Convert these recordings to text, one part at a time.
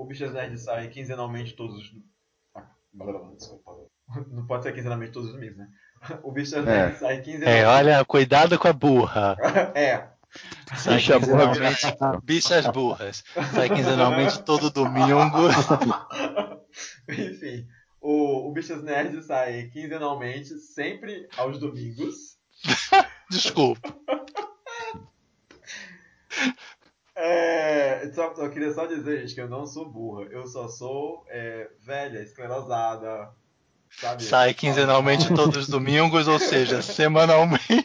o Bichas Nerd sai quinzenalmente todos os. Ah, desculpa. Não pode ser quinzenalmente todos os domingos, né? O Bichas Nerd É. sai quinzenalmente. É, olha, cuidado com a burra. É. Sai Bicha burra, quinzenalmente, bichas burras. Sai quinzenalmente todo domingo. Enfim, o, o Bichas Nerd sai quinzenalmente, sempre aos domingos. Desculpa. É, só- eu queria só dizer, gente, que eu não sou burra. Eu só sou é, velha, esclerosada. Sabe? Sai quinzenalmente todos os domingos, ou seja, semanalmente.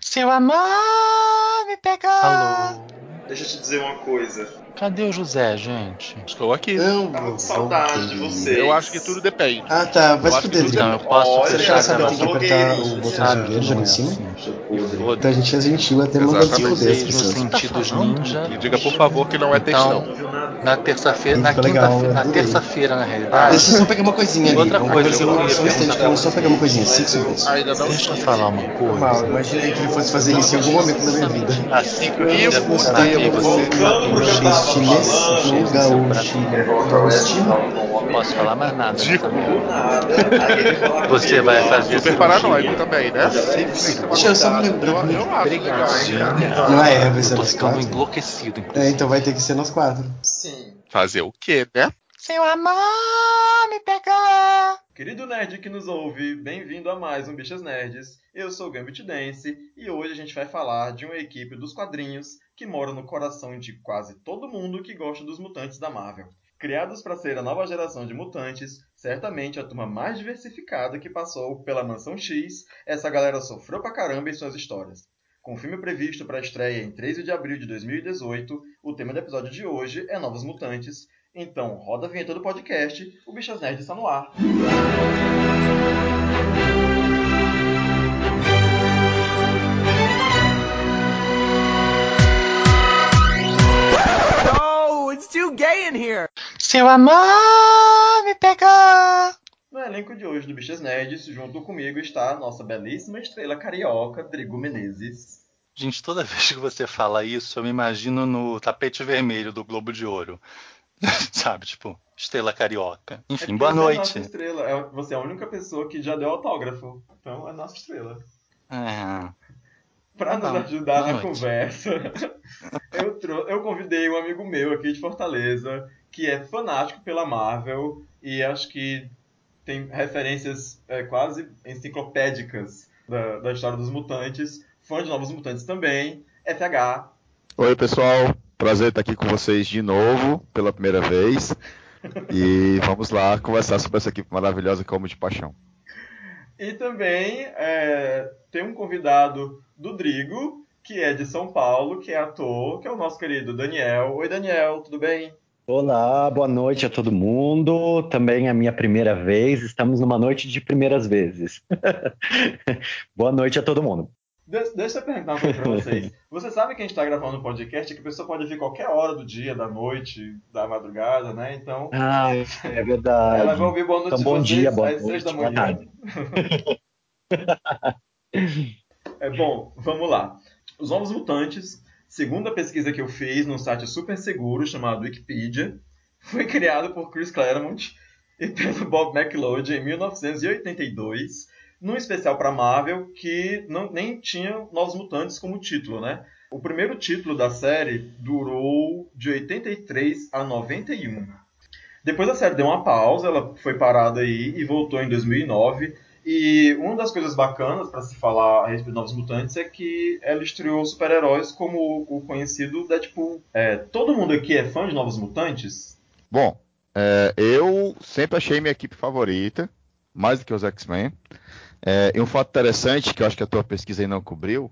Seu amor me pega. Alô. Deixa eu te dizer uma coisa. Cadê o José, gente? Estou aqui. Não, Tava com vou- saudade de vocês. Eu acho que tudo depende. Ah, tá. Vai Eu se fuder. Então, eu posso Olha, Você fechar já a sabe que tem que gravação. apertar o botão vermelho já não em é cima? Vou Então a gente é gentil até as dizer nos sentidos ninja. E diga, por favor, que não é textão. Então, na terça-feira, na quinta-feira, na adorei. terça-feira, na realidade. Deixa eu só pegar uma coisinha ali. Outra Vamos coisa eu queria Só um instante, vamos só pegar uma coisinha. Cinco segundos. Deixa eu falar uma coisa. Mal, imaginei que ele fosse fazer isso em algum momento da minha vida. Assim que eu que eu gaúcho. não posso falar mais nada. Dico. Você vai fazer Super paranoico também, né? Deixa eu só me lembrar Eu, eu acho legal, hein? Não é, vai Eu ser tô nós ficando quatro. enlouquecido, É, inclusive. então vai ter que ser nós quatro. Sim. Fazer o quê, né? Seu amor me pega. Querido nerd que nos ouve, bem-vindo a mais um Bichas Nerds. Eu sou o Gambit Dance e hoje a gente vai falar de uma equipe dos quadrinhos que mora no coração de quase todo mundo que gosta dos mutantes da Marvel. Criados para ser a nova geração de mutantes, certamente a turma mais diversificada que passou pela Mansão X, essa galera sofreu pra caramba em suas histórias. Com o filme previsto para estreia em 13 de abril de 2018, o tema do episódio de hoje é Novos Mutantes. Então, roda a vinheta do podcast, o Bichas Nerds está no ar. Seu amor me pega. No elenco de hoje do Bichas Nerds, junto comigo está a nossa belíssima estrela carioca, Drigo Menezes. Gente, toda vez que você fala isso, eu me imagino no tapete vermelho do Globo de Ouro. Sabe, tipo, estrela carioca. É Enfim, porque boa É noite. nossa estrela. É- Você é a única pessoa que já deu autógrafo. Então é nossa estrela. É. Para nos Boa- ajudar boa na noite. conversa, eu, trou- eu convidei um amigo meu aqui de Fortaleza, que é fanático pela Marvel e acho que tem referências é, quase enciclopédicas da, da história dos mutantes, fã de Novos Mutantes também, FH. Oi, pessoal. Prazer estar aqui com vocês de novo, pela primeira vez. E vamos lá conversar sobre essa equipe maravilhosa que eu amo de paixão. E também é, tem um convidado do Drigo, que é de São Paulo, que é ator, que é o nosso querido Daniel. Oi, Daniel, tudo bem? Olá, boa noite a todo mundo. Também é a minha primeira vez. Estamos numa noite de primeiras vezes. boa noite a todo mundo. De- deixa eu perguntar uma coisa pra vocês. Você sabe que a gente tá gravando um podcast que a pessoa pode vir qualquer hora do dia, da noite, da madrugada, né? Então, Ah, é verdade. ela vai ouvir boa noite Então, bom vocês dia, boa às seis da manhã. É bom, vamos lá. Os Novos Mutantes, segundo a pesquisa que eu fiz num site super seguro chamado Wikipedia, foi criado por Chris Claremont e pelo Bob McLeod em 1982, num especial para Marvel que não, nem tinha Novos Mutantes como título, né? O primeiro título da série durou de 83 a 91. Depois a série deu uma pausa, ela foi parada aí e voltou em 2009. E uma das coisas bacanas para se falar a respeito de Novos Mutantes é que ela estreou super-heróis como o conhecido Deadpool. É, todo mundo aqui é fã de Novos Mutantes? Bom, é, eu sempre achei minha equipe favorita, mais do que os X-Men. É, e um fato interessante, que eu acho que a tua pesquisa aí não cobriu,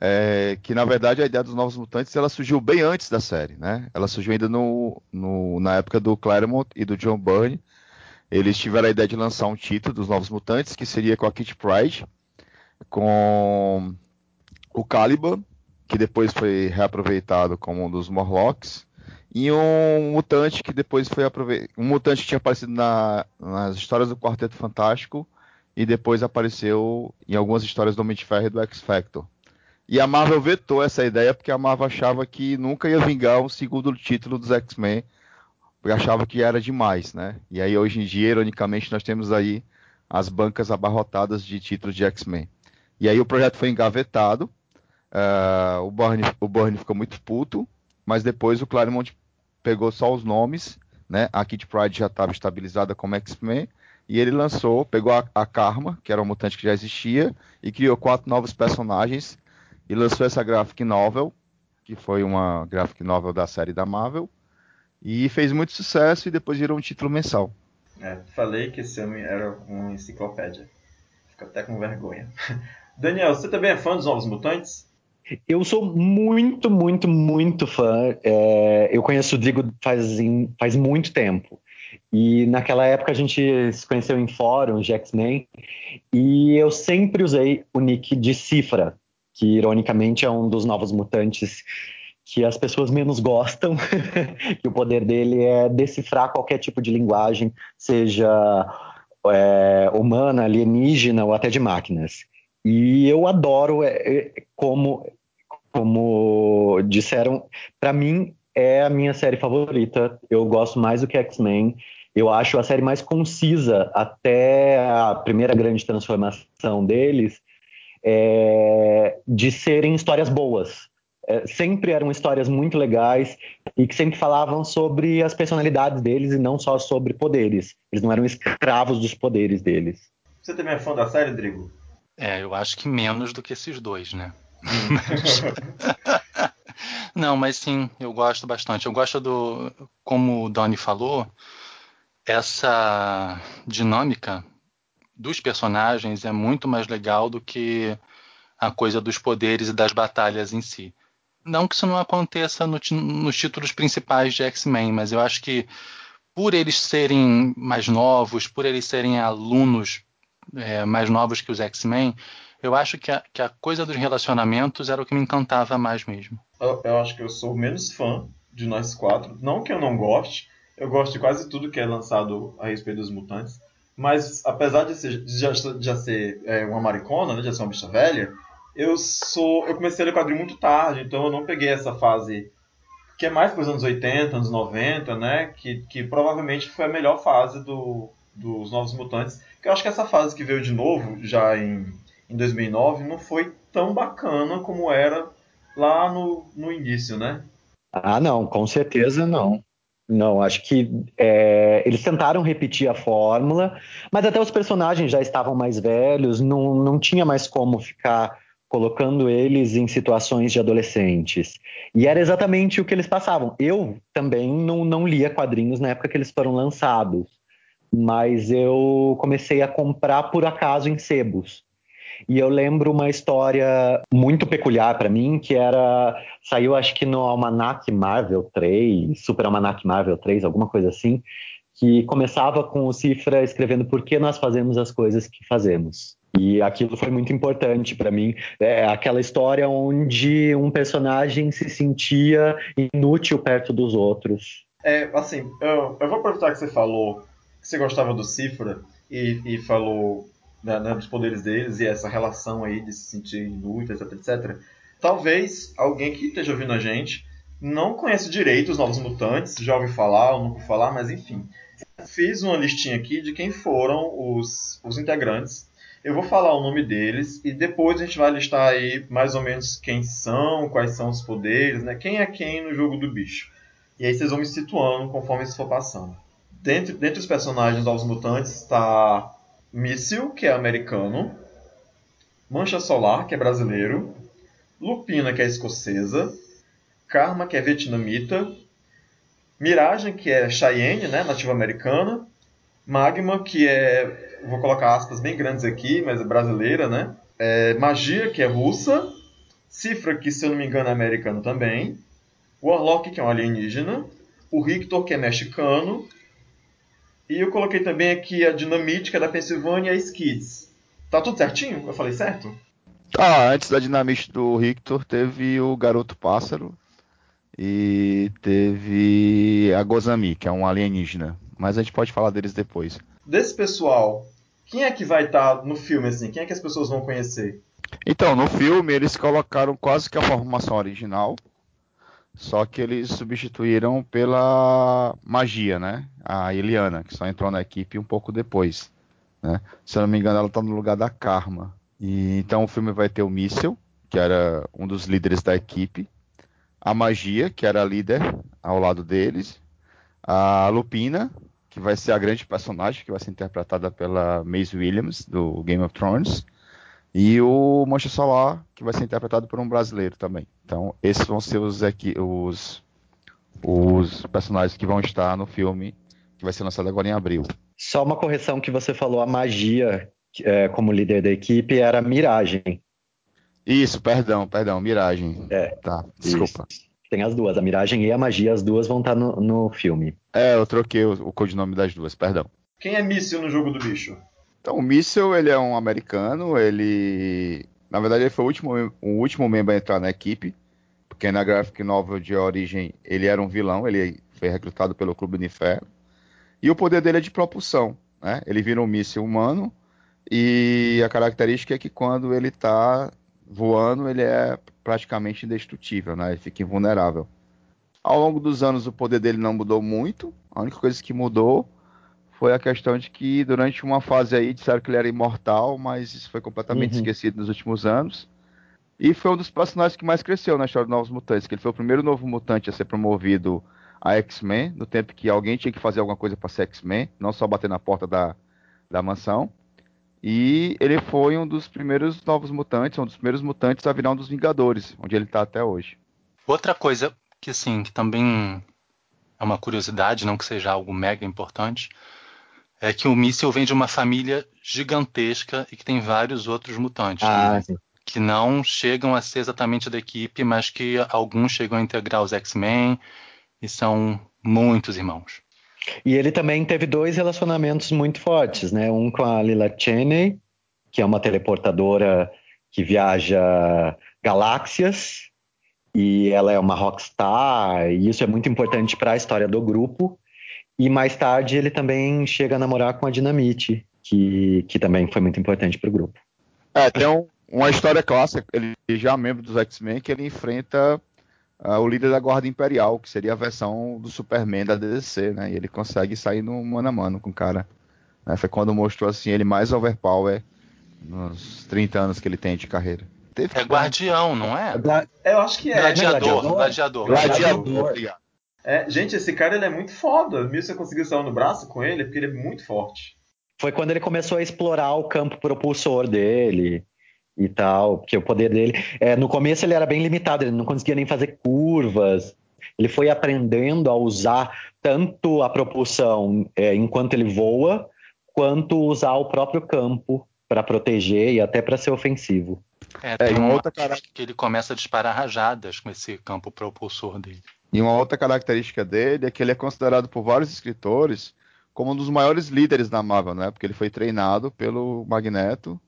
é que na verdade a ideia dos Novos Mutantes ela surgiu bem antes da série, né? Ela surgiu ainda no, no- na época do Claremont e do John Byrne. Eles tiveram a ideia de lançar um título dos Novos Mutantes, que seria com a Kitty Pryde, com o Caliban, que depois foi reaproveitado como um dos Morlocks, e um mutante que depois foi aproveitado. Um mutante que tinha aparecido na- nas histórias do Quarteto Fantástico e depois apareceu em algumas histórias do Homem de Ferro e do X Factor. E a Marvel vetou essa ideia porque a Marvel achava que nunca ia vingar um segundo título dos X-Men, porque achava que era demais, né? E aí hoje em dia, ironicamente, nós temos aí as bancas abarrotadas de títulos de X-Men. E aí o projeto foi engavetado, uh, o, Byrne, o Byrne ficou muito puto, mas depois o Claremont pegou só os nomes, né? A Kid Pride já estava estabilizada como X-Men, e ele lançou, pegou a, a Karma, que era um mutante que já existia, e criou quatro novos personagens, e lançou essa graphic novel, que foi uma graphic novel da série da Marvel, e fez muito sucesso e depois virou um título mensal. É, falei que esse homem era uma enciclopédia. Fico até com vergonha. Daniel, você também é fã dos Novos Mutantes? Eu sou muito, muito, muito fã. É, eu conheço o Drigo faz, faz muito tempo. E naquela época a gente se conheceu em fóruns de X-Men. E eu sempre usei o nick de Cifra, que ironicamente é um dos novos mutantes que as pessoas menos gostam, que o poder dele é decifrar qualquer tipo de linguagem, seja é, humana, alienígena ou até de máquinas. E eu adoro é, é como, como disseram, para mim é a minha série favorita. Eu gosto mais do que X-Men. Eu acho a série mais concisa até a primeira grande transformação deles, é, de serem histórias boas é, sempre eram histórias muito legais e que sempre falavam sobre as personalidades deles e não só sobre poderes. Eles não eram escravos dos poderes deles. Você também é fã da série, Drigo? É, eu acho que menos do que esses dois, né? não, mas sim, eu gosto bastante. Eu gosto do, como o Donnie falou, essa dinâmica dos personagens é muito mais legal do que a coisa dos poderes e das batalhas em si. Não que isso não aconteça no, nos títulos principais de X-Men, mas eu acho que por eles serem mais novos, por eles serem alunos é, mais novos que os X-Men, eu acho que a, que a, coisa dos relacionamentos era o que me encantava mais mesmo. Eu, eu, acho que eu sou menos fã de nós quatro. Não que eu não goste, eu gosto de quase tudo que é lançado a respeito dos mutantes. Mas apesar de, ser, já, já, ser é, uma maricona, né, de já ser uma bicha velha, eu sou. Eu comecei a ler quadrinho muito tarde, então eu não peguei essa fase que é mais para os anos 80, anos 90, né? Que, que provavelmente foi a melhor fase do, dos Novos Mutantes. Que eu acho que essa fase que veio de novo, já em, em 2009, não foi tão bacana como era lá no, no início, né? Ah, não, com certeza não. Não, acho que é, eles tentaram repetir a fórmula, mas até os personagens já estavam mais velhos, não, não tinha mais como ficar colocando eles em situações de adolescentes. E era exatamente o que eles passavam. Eu também não, não lia quadrinhos na época que eles foram lançados, mas eu comecei a comprar por acaso em sebos. E eu lembro uma história muito peculiar para mim, que era. Saiu acho que no Almanac Marvel 3, Super Almanac Marvel 3, alguma coisa assim, que começava com o Cifra escrevendo por que nós fazemos as coisas que fazemos. E aquilo foi muito importante para mim. É aquela história onde um personagem se sentia inútil perto dos outros. É, assim, eu, eu vou aproveitar que você falou que você gostava do Cifra e, e falou né, né, dos poderes deles e essa relação aí de se sentir inútil, etc, etc. Talvez alguém que esteja ouvindo a gente não conhece direito os Novos Mutantes, já ouviu falar ou nunca falar, mas enfim. Fiz uma listinha aqui de quem foram os, os integrantes eu vou falar o nome deles e depois a gente vai listar aí mais ou menos quem são, quais são os poderes, né? Quem é quem no jogo do bicho. E aí vocês vão me situando conforme isso for passando. Dentre, dentre os personagens dos Mutantes está Míssil, que é americano, Mancha Solar, que é brasileiro, Lupina, que é escocesa, Karma, que é vietnamita, Miragem, que é Cheyenne, né, nativa americana, Magma, que é vou colocar aspas bem grandes aqui, mas é brasileira, né? É, Magia, que é russa. Cifra, que se eu não me engano é americano também. Warlock, que é um alienígena. O Rictor, que é mexicano. E eu coloquei também aqui a Dinamite, que é da Pensilvânia, e a Skids. Tá tudo certinho? Eu falei certo? Ah, antes da Dinamite do Rictor, teve o Garoto Pássaro. E teve a Gozami, que é um alienígena. Mas a gente pode falar deles depois. Desse pessoal, quem é que vai estar tá no filme, assim? Quem é que as pessoas vão conhecer? Então, no filme eles colocaram quase que a formação original, só que eles substituíram pela magia, né? A Eliana, que só entrou na equipe um pouco depois. Né? Se eu não me engano, ela tá no lugar da Karma. E, então o filme vai ter o Míssel, que era um dos líderes da equipe, a Magia, que era a líder ao lado deles, a Lupina, que vai ser a grande personagem, que vai ser interpretada pela Maisie Williams, do Game of Thrones, e o Mancha Solar, que vai ser interpretado por um brasileiro também. Então, esses vão ser os, aqui, os, os personagens que vão estar no filme, que vai ser lançado agora em abril. Só uma correção que você falou, a magia é, como líder da equipe era a Miragem. Isso, perdão, perdão, Miragem. É. Tá, desculpa. Isso. Tem as duas, a Miragem e a Magia, as duas vão estar no, no filme. É, eu troquei o, o codinome das duas, perdão. Quem é míssil no jogo do bicho? Então, o Míssel, ele é um americano, ele... Na verdade, ele foi o último, o último membro a entrar na equipe, porque na graphic novel de origem ele era um vilão, ele foi recrutado pelo Clube do Inferno. E o poder dele é de propulsão, né? Ele vira um míssil humano, e a característica é que quando ele está voando, ele é praticamente indestrutível, né? Ele fica invulnerável. Ao longo dos anos, o poder dele não mudou muito. A única coisa que mudou foi a questão de que durante uma fase aí disseram que ele era imortal, mas isso foi completamente Uhum. esquecido nos últimos anos. E foi um dos personagens que mais cresceu na história dos Novos Mutantes, que ele foi o primeiro novo mutante a ser promovido a X-Men, no tempo que alguém tinha que fazer alguma coisa para ser X-Men, não só bater na porta da, da mansão. E ele foi um dos primeiros novos mutantes, um dos primeiros mutantes a virar um dos Vingadores, onde ele está até hoje. Outra coisa que assim, que também é uma curiosidade, não que seja algo mega importante, é que o míssil vem de uma família gigantesca e que tem vários outros mutantes Ah, sim. que não chegam a ser exatamente da equipe, mas que alguns chegam a integrar os X-Men e são muitos irmãos. E ele também teve dois relacionamentos muito fortes, né? Um com a Lila Cheney, que é uma teleportadora que viaja galáxias, e ela é uma rockstar, e isso é muito importante para a história do grupo. E mais tarde ele também chega a namorar com a Dinamite, que, que também foi muito importante para o grupo. É, tem um- uma história clássica, ele já é membro dos X-Men, que ele enfrenta ah, o líder da Guarda Imperial, que seria a versão do Superman da DC, né? E ele consegue sair no mano a mano com o cara. né? Foi quando mostrou assim ele mais overpower nos 30 anos que ele tem de carreira. Teve É guardião, não é? Eu acho que é. Gladiador, gladiador? gladiador. gladiador. Gladiador. É, gente, esse cara ele é muito foda. Míssil conseguiu sair no braço com ele porque ele é muito forte. Foi quando ele começou a explorar o campo propulsor dele e tal, porque o poder dele. é, no começo ele era bem limitado, ele não conseguia nem fazer curvas. Ele foi aprendendo a usar tanto a propulsão é, enquanto ele voa, quanto usar o próprio campo para proteger e até para ser ofensivo. É, É, tem e uma uma outra cara- que ele começa a disparar rajadas com esse campo propulsor dele. E uma outra característica dele é que ele é considerado por vários escritores como um dos maiores líderes da Marvel, né? Porque ele foi treinado pelo Magneto,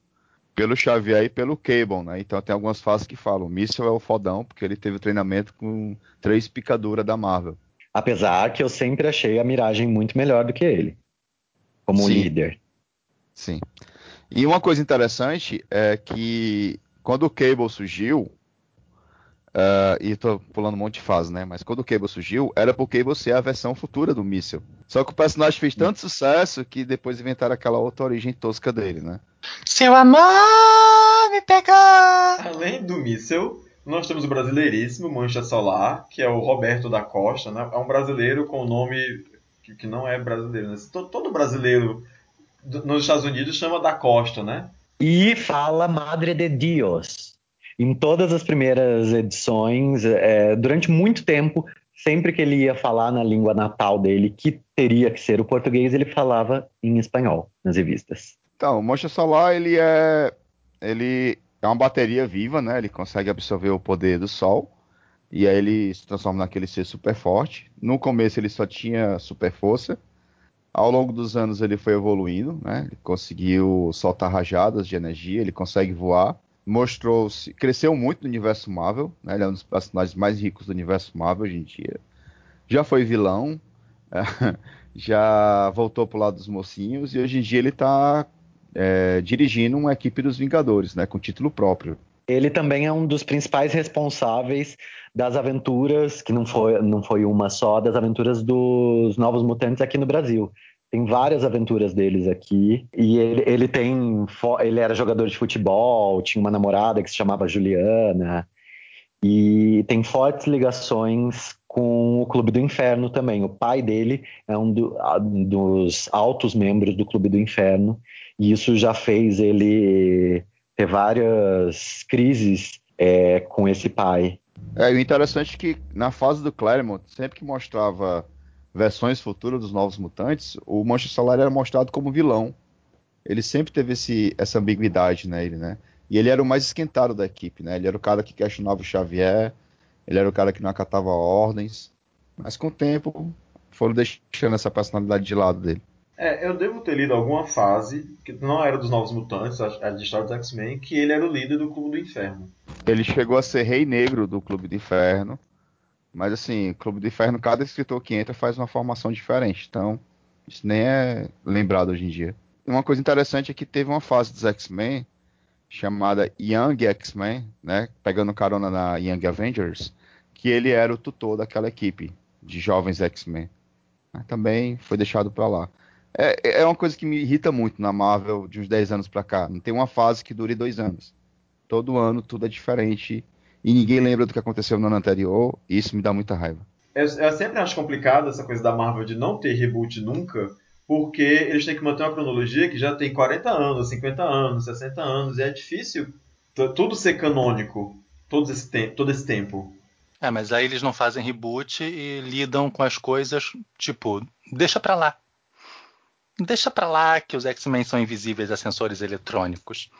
pelo Xavier e pelo Cable, né? Então tem algumas fases que falam, o Míssel é o fodão, porque ele teve treinamento com três picaduras da Marvel. Apesar que eu sempre achei a Miragem muito melhor do que ele, como Sim. líder. Sim. E uma coisa interessante é que quando o Cable surgiu, ah, e tô pulando um monte de fase, né? Mas quando o Cable surgiu, era pro Cable ser a versão futura do míssil. Só que o personagem fez tanto sucesso que depois inventaram aquela outra origem tosca dele, né? Seu amor me pegou! Além do míssil, nós temos o brasileiríssimo Mancha Solar, que é o Roberto da Costa, né? É um brasileiro com nome que, não é brasileiro, né? To- Todo brasileiro nos Estados Unidos chama da Costa, né? E fala Madre de Dios. Em todas as primeiras edições, é, durante muito tempo, sempre que ele ia falar na língua natal dele, que teria que ser o português, ele falava em espanhol nas revistas. Então, o Mancha Solar, ele é ele é uma bateria viva, né? Ele consegue absorver o poder do Sol e aí ele se transforma naquele ser super forte. No começo ele só tinha super força. Ao longo dos anos ele foi evoluindo, né? Ele conseguiu soltar rajadas de energia, ele consegue voar. Mostrou-se, cresceu muito no universo Marvel, né? Ele é um dos personagens mais ricos do universo Marvel hoje em dia. Já foi vilão, já voltou pro lado dos mocinhos e hoje em dia ele tá é, dirigindo uma equipe dos Vingadores, né, com título próprio. Ele também é um dos principais responsáveis das aventuras, que não foi, não foi uma só, das aventuras dos Novos Mutantes aqui no Brasil. Tem várias aventuras deles aqui. E ele, ele tem. Ele era jogador de futebol, tinha uma namorada que se chamava Juliana. E tem fortes ligações com o Clube do Inferno também. O pai dele é um do, dos altos membros do Clube do Inferno. E isso já fez ele ter várias crises é, com esse pai. É, o interessante é que na fase do Claremont, sempre que mostrava versões futuras dos Novos Mutantes, o Mancha Solar era mostrado como vilão. Ele sempre teve esse, essa ambiguidade nele, né? E ele era o mais esquentado da equipe, né? Ele era o cara que questionava o Xavier, ele era o cara que não acatava ordens. Mas com o tempo foram deixando essa personalidade de lado dele. É, eu devo ter lido alguma fase, que não era dos Novos Mutantes, a de história dos X-Men, que ele era o líder do Clube do Inferno. Ele chegou a ser rei negro do Clube do Inferno, mas assim, Clube do Inferno, cada escritor que entra faz uma formação diferente, então isso nem é lembrado hoje em dia. Uma coisa interessante é que teve uma fase dos X-Men chamada Young X-Men, né, pegando carona na Young Avengers, que ele era o tutor daquela equipe de jovens X-Men. Também foi deixado para lá. É, é uma coisa que me irrita muito na Marvel de uns 10 anos para cá. Não tem uma fase que dure dois anos. Todo ano tudo é diferente e ninguém lembra do que aconteceu no ano anterior, e isso me dá muita raiva. Eu, eu sempre acho complicado essa coisa da Marvel de não ter reboot nunca, porque eles têm que manter uma cronologia que já tem 40 anos, 50 anos, 60 anos, e é difícil tudo ser canônico todo esse, tempo, todo esse tempo. É, mas aí eles não fazem reboot e lidam com as coisas, tipo, deixa pra lá. Deixa pra lá que os X-Men são invisíveis a sensores eletrônicos.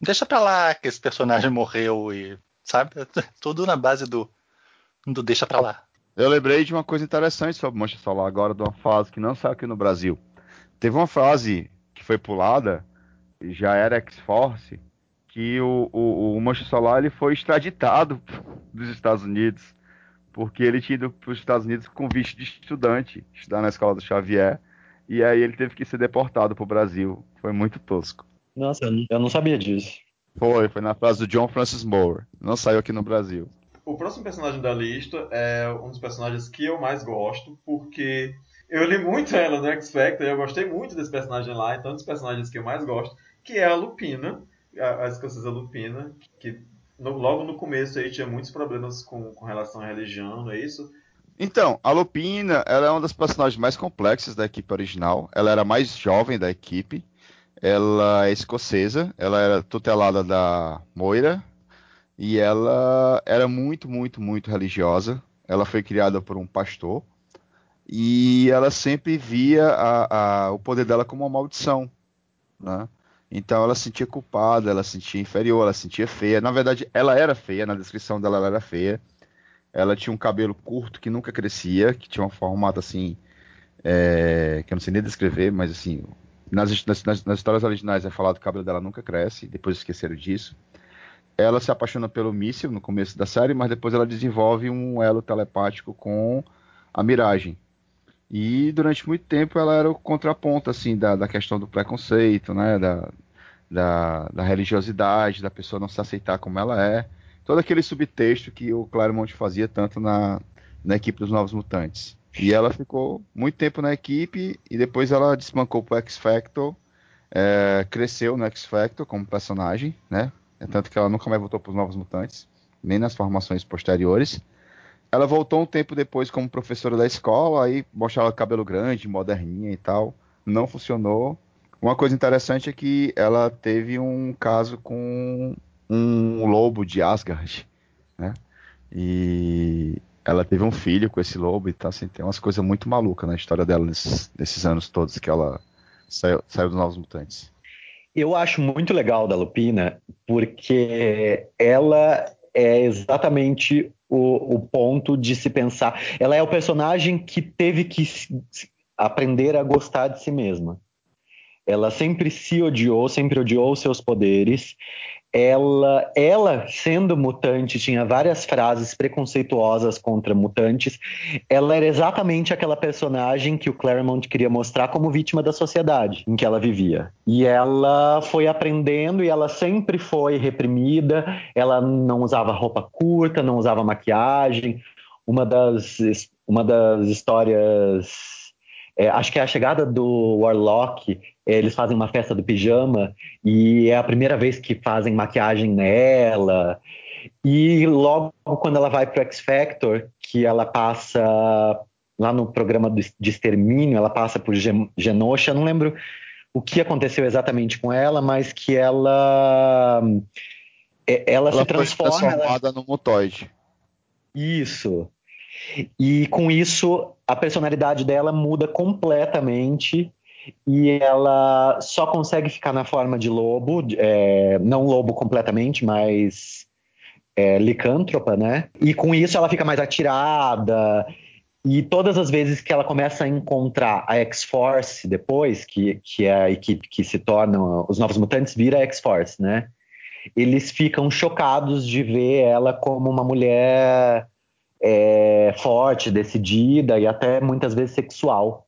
Deixa pra lá que esse personagem morreu e. Sabe? Tudo na base do. do deixa pra lá. Eu lembrei de uma coisa interessante sobre Mancha Solar agora, de uma fase que não saiu aqui no Brasil. Teve uma frase que foi pulada, já era X-Force, que o, o, o Mancha Solar ele foi extraditado dos Estados Unidos, porque ele tinha ido para os Estados Unidos com visto de estudante, estudar na escola do Xavier, e aí ele teve que ser deportado para o Brasil. Foi muito tosco. Nossa, eu não sabia disso. Foi, foi na frase do John Francis Moore. Não saiu aqui no Brasil. O próximo personagem da lista é um dos personagens que eu mais gosto, porque eu li muito ela no X Factor e eu gostei muito desse personagem lá, então um dos personagens que eu mais gosto, que é a Lupina, a, a escocesa Lupina, que no, logo no começo aí tinha muitos problemas com, com relação à religião, não é isso? Então, a Lupina, ela é uma das personagens mais complexas da equipe original. Ela era a mais jovem da equipe. Ela é escocesa, ela era tutelada da Moira e ela era muito, muito, muito religiosa. Ela foi criada por um pastor e ela sempre via a, a, o poder dela como uma maldição, né? Então ela se sentia culpada, ela se sentia inferior, ela se sentia feia. Na verdade, ela era feia, na descrição dela ela era feia. Ela tinha um cabelo curto que nunca crescia, que tinha um formato assim, é, que eu não sei nem descrever, mas assim, nas, nas, nas, histórias originais é falado que o cabelo dela nunca cresce, depois esqueceram disso. Ela se apaixona pelo míssil no começo da série, mas depois ela desenvolve um elo telepático com a Miragem. E durante muito tempo ela era o contraponto assim da, da questão do preconceito, né, da, da, da, religiosidade, da pessoa não se aceitar como ela é. Todo aquele subtexto que o Claremont fazia tanto na, na equipe dos Novos Mutantes. E ela ficou muito tempo na equipe e depois ela desmancou pro X Factor, é, cresceu no X Factor como personagem, né? É tanto que ela nunca mais voltou para os Novos Mutantes, nem nas formações posteriores. Ela voltou um tempo depois como professora da escola, aí mostrava cabelo grande, moderninha e tal. Não funcionou. Uma coisa interessante é que ela teve um caso com um lobo de Asgard, né? E ela teve um filho com esse lobo e tá assim, tem umas coisas muito malucas na história dela nesses, nesses anos todos que ela saiu, saiu dos Novos Mutantes. Eu acho muito legal da Lupina, porque ela é exatamente o, o ponto de se pensar. Ela é o personagem que teve que aprender a gostar de si mesma. Ela sempre se odiou, sempre odiou seus poderes. Ela, ela, sendo mutante, tinha várias frases preconceituosas contra mutantes. Ela era exatamente aquela personagem que o Claremont queria mostrar como vítima da sociedade em que ela vivia. E ela foi aprendendo e ela sempre foi reprimida. Ela não usava roupa curta, não usava maquiagem. Uma das, uma das histórias é, acho que é a chegada do Warlock, eles fazem uma festa do pijama e é a primeira vez que fazem maquiagem nela. E logo quando ela vai para o X Factor, que ela passa lá no programa de extermínio, ela passa por Genosha, não lembro o que aconteceu exatamente com ela, mas que ela é, ela, ela se transforma foi transformada ela... no mutoide. Isso. E com isso, a personalidade dela muda completamente e ela só consegue ficar na forma de lobo, é, não lobo completamente, mas é, licântropa, né? E com isso ela fica mais atirada. E todas as vezes que ela começa a encontrar a X-Force depois, que, que é a equipe que se torna os Novos Mutantes, vira a X-Force, né? Eles ficam chocados de ver ela como uma mulher é, forte, decidida e até muitas vezes sexual,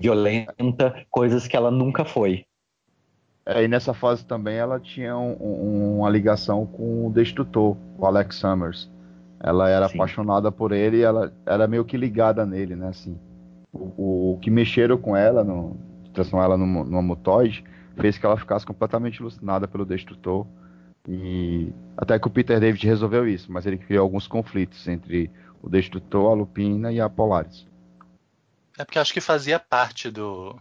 violenta, coisas que ela nunca foi. É, e nessa fase também ela tinha um, um, uma ligação com o Destrutor, o Alex Summers. Ela era Sim. apaixonada por ele e ela era meio que ligada nele, né? Assim, o, o, que mexeram com ela, no, transformar ela numa, numa mutoide, fez que ela ficasse completamente alucinada pelo Destrutor e até que o Peter David resolveu isso, mas ele criou alguns conflitos entre o Destrutor, a Lupina e a Polaris. É porque acho que fazia parte do,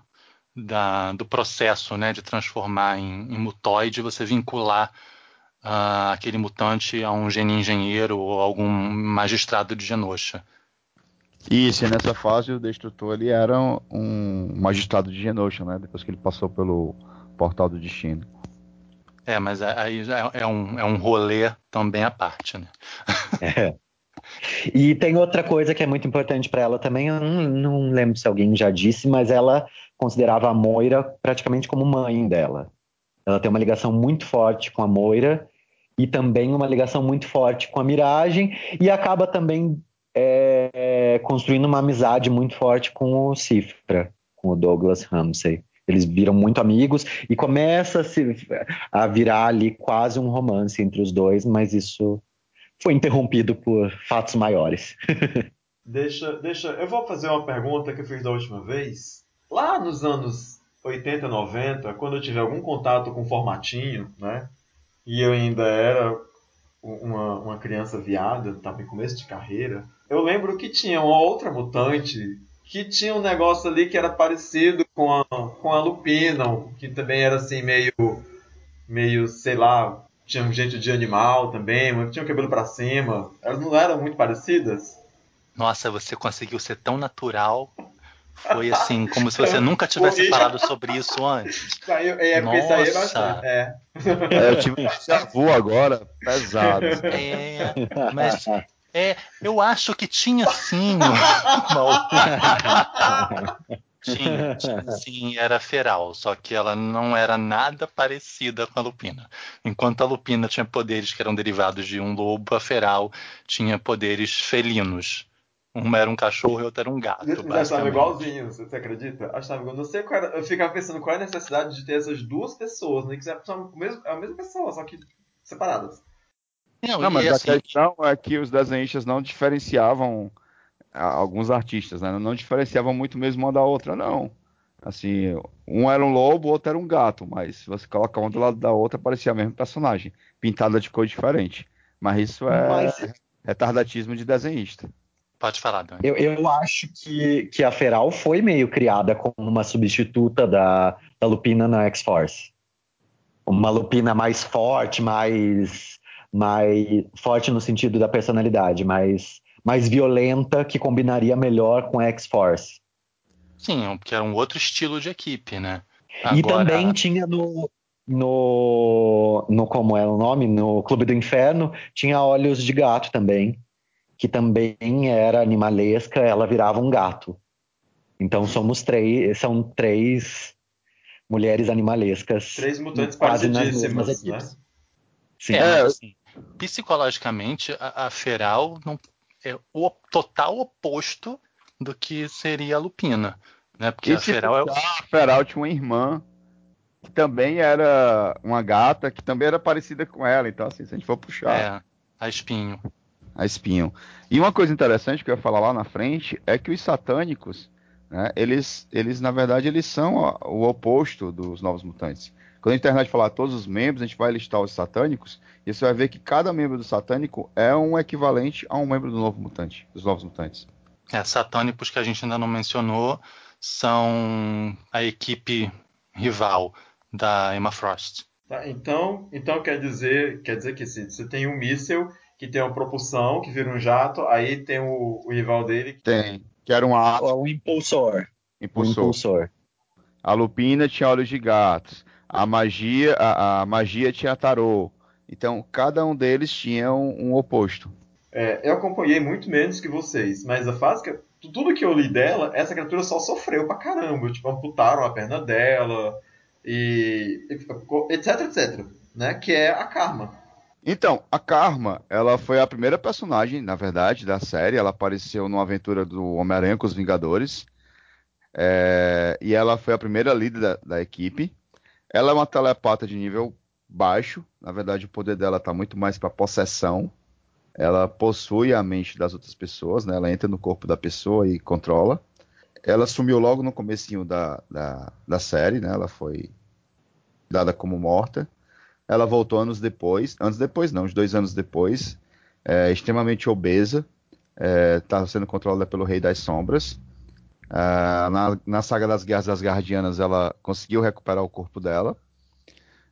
da, do processo né, de transformar em, em mutoide, você vincular uh, aquele mutante a um gene engenheiro ou algum magistrado de Genosha. Isso, e nessa fase o Destrutor ele era um magistrado de Genosha, né? Depois que ele passou pelo Portal do Destino. É, mas aí já é, é um, é um rolê também à parte, né? É. E tem outra coisa que é muito importante para ela também, eu não, não, lembro se alguém já disse, mas ela considerava a Moira praticamente como mãe dela. Ela tem uma ligação muito forte com a Moira e também uma ligação muito forte com a Miragem e acaba também é, construindo uma amizade muito forte com o Cifra, com o Douglas Ramsey. Eles viram muito amigos e começa a, se, a virar ali quase um romance entre os dois, mas isso foi interrompido por fatos maiores. deixa, deixa, eu vou fazer uma pergunta que eu fiz da última vez. Lá nos anos 80, 90, quando eu tive algum contato com formatinho, né? E eu ainda era uma, uma criança viada, estava em começo de carreira. Eu lembro que tinha uma outra mutante que tinha um negócio ali que era parecido com a, com a Lupina, que também era assim meio, meio, sei lá, tinha um jeito de animal também, mas tinha o cabelo para cima. Elas não eram muito parecidas? Nossa, você conseguiu ser tão natural. Foi assim, como se você nunca tivesse falado sobre isso antes. Saiu, é, Nossa. Saiu bastante, é. é. Eu tive um avô agora, pesado. É, mas é, eu acho que tinha sim. tinha, tinha sim, era feral, só que ela não era nada parecida com a lupina. Enquanto a lupina tinha poderes que eram derivados de um lobo, a feral tinha poderes felinos. Uma era um cachorro e outra era um gato. Achava igualzinho, você acredita? Achava igual. Não sei qual era, Eu ficava pensando qual é a necessidade de ter essas duas pessoas, né? Que são a mesma pessoa, só que separadas. Não, não mas assim... a questão é que os desenhistas não diferenciavam alguns artistas, né? Não diferenciavam muito mesmo uma da outra, não. Assim, um era um lobo, o outro era um gato, mas se você colocar um do lado da outra, parecia a mesma personagem, pintada de cor diferente. Mas isso é mas... retardatismo de desenhista. Pode falar, Dani. Eu, eu acho que, que a Feral foi meio criada como uma substituta da, da Lupina na X-Force. Uma Lupina mais forte, mais mais forte no sentido da personalidade, mais, mais violenta, que combinaria melhor com a X-Force. Sim, porque era um outro estilo de equipe, né? Agora... E também tinha no, no, no como é o nome, no Clube do Inferno, tinha Olhos de Gato também, que também era animalesca, ela virava um gato. Então somos três, são três mulheres animalescas. Três mutantes quase nas mesmas equipes. Né? Sim, É. Psicologicamente, a, a Feral não, é o total oposto do que seria a Lupina. Né? Porque E a se Feral é. puxar, a Feral tinha uma irmã que também era uma gata, que também era parecida com ela. Então, assim, se a gente for puxar É, a espinho. a espinho. E uma coisa interessante que eu ia falar lá na frente é que os satânicos, né, eles, eles, na verdade, eles são o oposto dos novos mutantes. Quando a internet falar todos os membros, a gente vai listar os satânicos, e você vai ver que cada membro do satânico é um equivalente a um membro do novo mutante, dos novos mutantes. É, satânicos que a gente ainda não mencionou são a equipe rival da Emma Frost. Tá, então, então quer dizer, quer dizer que se você tem um míssil que tem uma propulsão, que vira um jato, aí tem o, o rival dele. Tem, que era um ato O impulsor. Impulsor. impulsor. A Lupina tinha olhos de gatos. A magia, a, a magia tinha tarô. Então, cada um deles tinha um, um oposto. É, eu acompanhei muito menos que vocês, mas a fase que tudo que eu li dela, essa criatura só sofreu pra caramba. Tipo, amputaram a perna dela e etc, etc, né? Que é a Karma. Então, a Karma, ela foi a primeira personagem, na verdade, da série. Ela apareceu numa aventura do Homem-Aranha com os Vingadores. É, e ela foi a primeira líder da, da equipe. Ela é uma telepata de nível baixo. Na verdade, o poder dela está muito mais para possessão. Ela possui a mente das outras pessoas, né? Ela entra no corpo da pessoa e controla. Ela sumiu logo no comecinho da, da, da série, né? Ela foi dada como morta. Ela voltou anos depois, anos depois não, uns dois anos depois, é, extremamente obesa, está sendo controlada pelo Rei das Sombras. Ah, na, na saga das Guerras das Guardianas, ela conseguiu recuperar o corpo dela.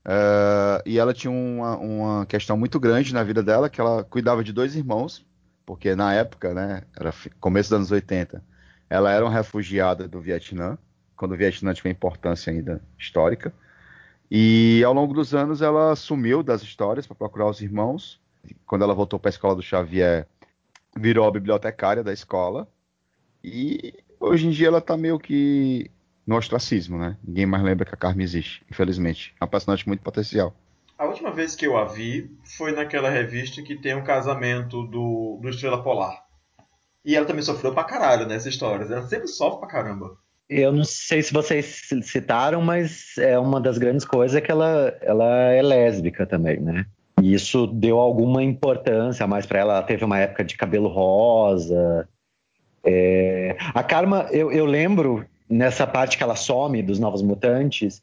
Ah, e ela tinha uma, uma questão muito grande na vida dela, que ela cuidava de dois irmãos, porque na época, né, era começo dos anos 80, ela era uma refugiada do Vietnã, quando o Vietnã tinha importância ainda histórica. E ao longo dos anos ela sumiu das histórias para procurar os irmãos. Quando ela voltou para a escola do Xavier, virou a bibliotecária da escola. E hoje em dia ela tá meio que no ostracismo, né? Ninguém mais lembra que a Carmen existe, infelizmente. É uma personagem com muito potencial. A última vez que eu a vi foi naquela revista que tem o casamento do, do Estrela Polar. E ela também sofreu pra caralho nessa história. Ela sempre sofre pra caramba. Eu não sei se vocês citaram, mas é uma das grandes coisas é que ela, ela é lésbica também, né? E isso deu alguma importância a mais para ela. Ela teve uma época de cabelo rosa. É, A Karma, eu, eu lembro nessa parte que ela some dos Novos Mutantes,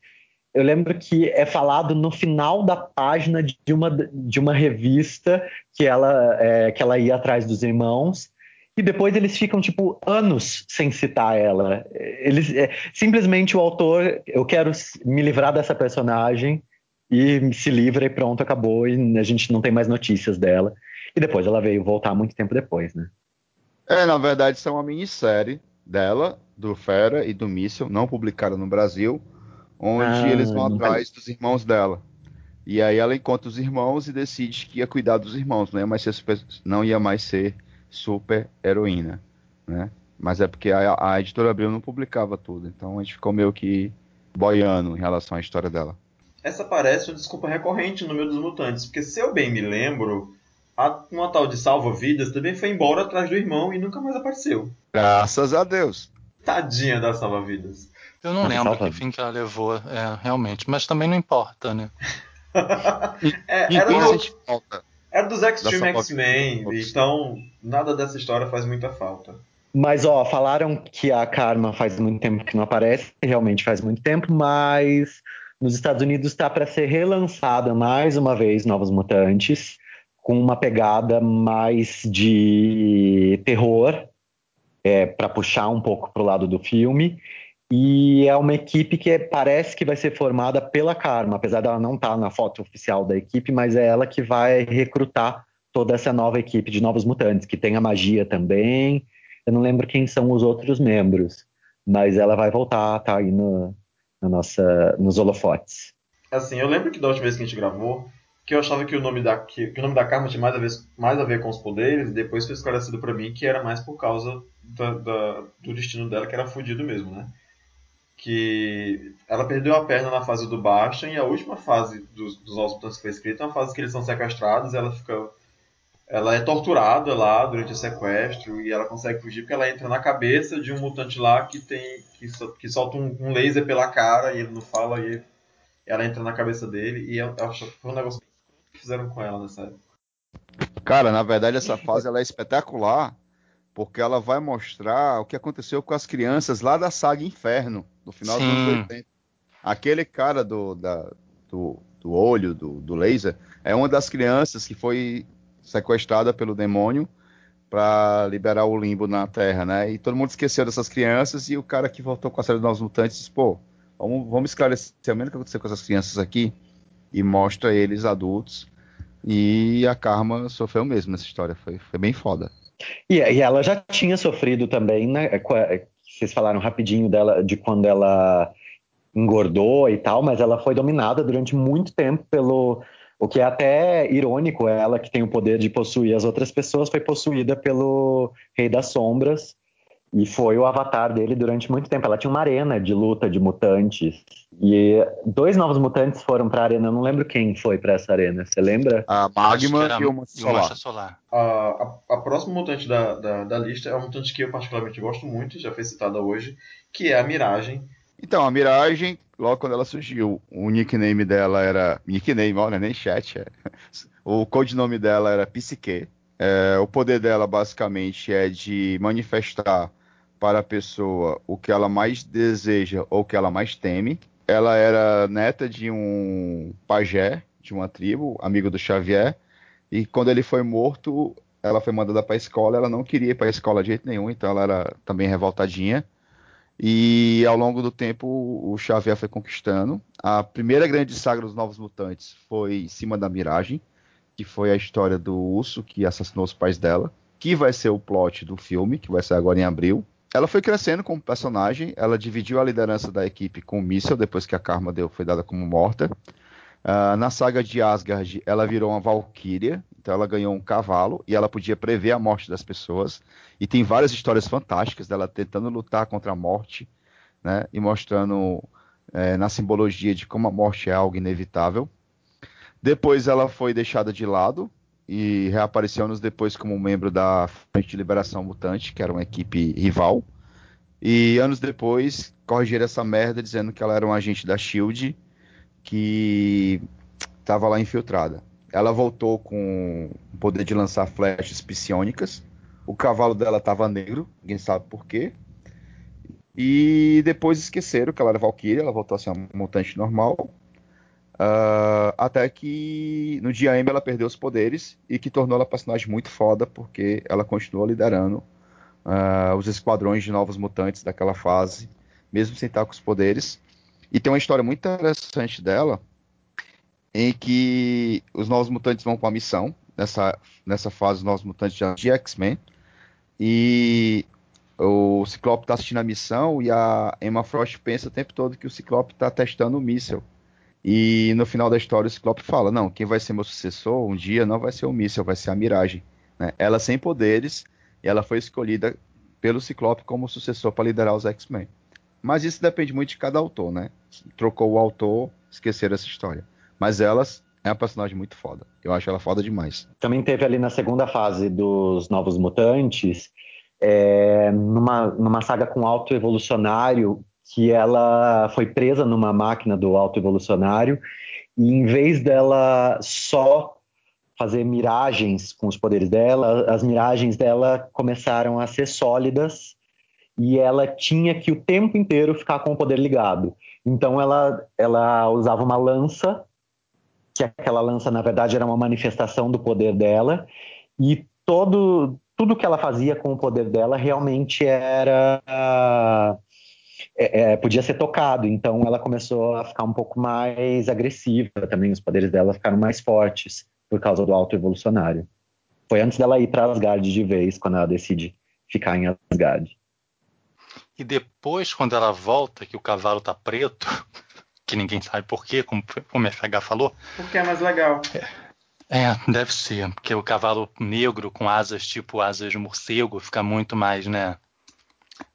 eu lembro que é falado no final da página de uma, de uma revista que ela, é, que ela ia atrás dos irmãos. E depois eles ficam, tipo, anos sem citar ela. Eles, é, simplesmente o autor, eu quero me livrar dessa personagem e se livra e pronto, acabou. E a gente não tem mais notícias dela. E depois ela veio voltar muito tempo depois, né? É, na verdade, isso é uma minissérie dela, do Fera e do Míssel, não publicada no Brasil, onde Ah, eles vão atrás dos irmãos dela. E aí ela encontra os irmãos e decide que ia cuidar dos irmãos, não ia mais ser super, não ia mais ser super heroína, né? Mas é porque a, a editora Abril não publicava tudo, então a gente ficou meio que boiando em relação à história dela. Essa parece uma desculpa recorrente no meio dos mutantes, porque se eu bem me lembro, uma tal de salva-vidas também foi embora atrás do irmão e nunca mais apareceu. Graças a Deus. Tadinha da salva-vidas. Eu não lembro salva. que fim que ela levou, é, realmente, mas também não importa, né? É, era, do, era dos Extreme X-Men, então nada dessa história faz muita falta. Mas, ó, falaram que a Karma faz muito tempo que não aparece, realmente faz muito tempo, mas nos Estados Unidos está para ser relançada mais uma vez Novos Mutantes, com uma pegada mais de terror, é, para puxar um pouco pro lado do filme. E é uma equipe que é- parece que vai ser formada pela Karma, apesar dela não estar na foto oficial da equipe, mas é ela que vai recrutar toda essa nova equipe de Novos Mutantes, que tem a magia também. Eu não lembro quem são os outros membros, mas ela vai voltar, tá aí no, na nossa, nos holofotes. Assim, eu lembro que da última vez que a gente gravou, que eu achava que o nome da, que, que o nome da Karma tinha mais a, ver, mais a ver com os poderes, e depois foi esclarecido pra mim que era mais por causa da- da- do destino dela, que era fudido mesmo, né? que ela perdeu a perna na fase do Bastion e a última fase dos, dos Novos Mutantes que foi escrita é uma fase que eles são sequestrados, ela fica ela é torturada lá durante o sequestro e ela consegue fugir porque ela entra na cabeça de um mutante lá que tem que, so- que solta um, um laser pela cara e ele não fala e ela entra na cabeça dele e eu, eu foi um negócio fizeram com ela nessa época. Cara, na verdade essa fase ela é espetacular porque ela vai mostrar o que aconteceu com as crianças lá da saga Inferno, no final dos Sim. anos 80. Aquele cara do, da- do, do olho, do, do laser, é uma das crianças que foi sequestrada pelo demônio para liberar o limbo na Terra, né? E todo mundo esqueceu dessas crianças e o cara que voltou com a série dos Novos Mutantes disse, pô, vamos, vamos esclarecer o que aconteceu com essas crianças aqui e mostra eles adultos. E a Karma sofreu mesmo nessa história, foi, foi bem foda. E, e ela já tinha sofrido também, né? Vocês falaram rapidinho dela, de quando ela engordou e tal, mas ela foi dominada durante muito tempo pelo. O que é até irônico, ela que tem o poder de possuir as outras pessoas, foi possuída pelo Rei das Sombras e foi o avatar dele durante muito tempo. Ela tinha uma arena de luta de mutantes e dois novos mutantes foram para a arena. Eu não lembro quem foi para essa arena. Você lembra? A Magma e o Solar. Solar. A, a, a próxima mutante da, da, da lista é uma mutante que eu particularmente gosto muito, já foi citada hoje, que é a Miragem. Então, a Miragem, logo quando ela surgiu, o nickname dela era. Nickname, olha, nem chat. É. O codinome dela era Psique. É, o poder dela basicamente é de manifestar para a pessoa o que ela mais deseja ou o que ela mais teme. Ela era neta de um pajé de uma tribo, amigo do Xavier, e quando ele foi morto, ela foi mandada para a escola. Ela não queria ir para a escola de jeito nenhum, então ela era também revoltadinha. E ao longo do tempo o Xavier foi conquistando. A primeira grande saga dos Novos Mutantes foi em cima da Miragem, que foi a história do urso que assassinou os pais dela, que vai ser o plot do filme, que vai ser agora em abril. Ela foi crescendo como personagem, ela dividiu a liderança da equipe com o Míssel, depois que a Karma deu, foi dada como morta. Ah, na saga de Asgard, ela virou uma Valkyria, então ela ganhou um cavalo e ela podia prever a morte das pessoas. E tem várias histórias fantásticas dela tentando lutar contra a morte, né? E mostrando é, na simbologia de como a morte é algo inevitável. Depois ela foi deixada de lado e reapareceu anos depois como membro da Frente de Liberação Mutante, que era uma equipe rival. E anos depois corrigiram essa merda dizendo que ela era um agente da Shield que estava lá infiltrada. Ela voltou com o poder de lançar flechas psionicas. O cavalo dela estava negro, ninguém sabe por quê. E depois esqueceram que ela era Valkyria, ela voltou a ser uma mutante normal. Ah, até que no dia M ela perdeu os poderes e que tornou ela um personagem muito foda, porque ela continuou liderando ah, os esquadrões de novos mutantes daquela fase, mesmo sem estar com os poderes. E tem uma história muito interessante dela, em que os novos mutantes vão para uma missão, nessa, nessa fase, os novos mutantes de X-Men, e o Ciclope está assistindo a missão e a Emma Frost pensa o tempo todo que o Ciclope está testando o míssil. E no final da história o Ciclope fala, não, quem vai ser meu sucessor um dia não vai ser o míssil, vai ser a Miragem. né? Ela sem poderes, ela foi escolhida pelo Ciclope como sucessor para liderar os X-Men. Mas isso depende muito de cada autor, né? Trocou o autor, esqueceram essa história. Mas elas é uma personagem muito foda. Eu acho ela foda demais. Também teve ali na segunda fase dos Novos Mutantes, é, numa, numa saga com alto evolucionário, que ela foi presa numa máquina do alto evolucionário, e em vez dela só fazer miragens com os poderes dela, as miragens dela começaram a ser sólidas e ela tinha que o tempo inteiro ficar com o poder ligado. Então ela, ela usava uma lança que aquela lança na verdade era uma manifestação do poder dela e todo tudo que ela fazia com o poder dela realmente era é, é, podia ser tocado então ela começou a ficar um pouco mais agressiva também os poderes dela ficaram mais fortes por causa do alto evolucionário foi antes dela ir para Asgard de vez quando ela decide ficar em Asgard E depois, quando ela volta, que o cavalo tá preto, que ninguém sabe por quê, como, como a FH falou. Porque é mais legal. É, deve ser, porque o cavalo negro com asas tipo asas de morcego fica muito mais, né?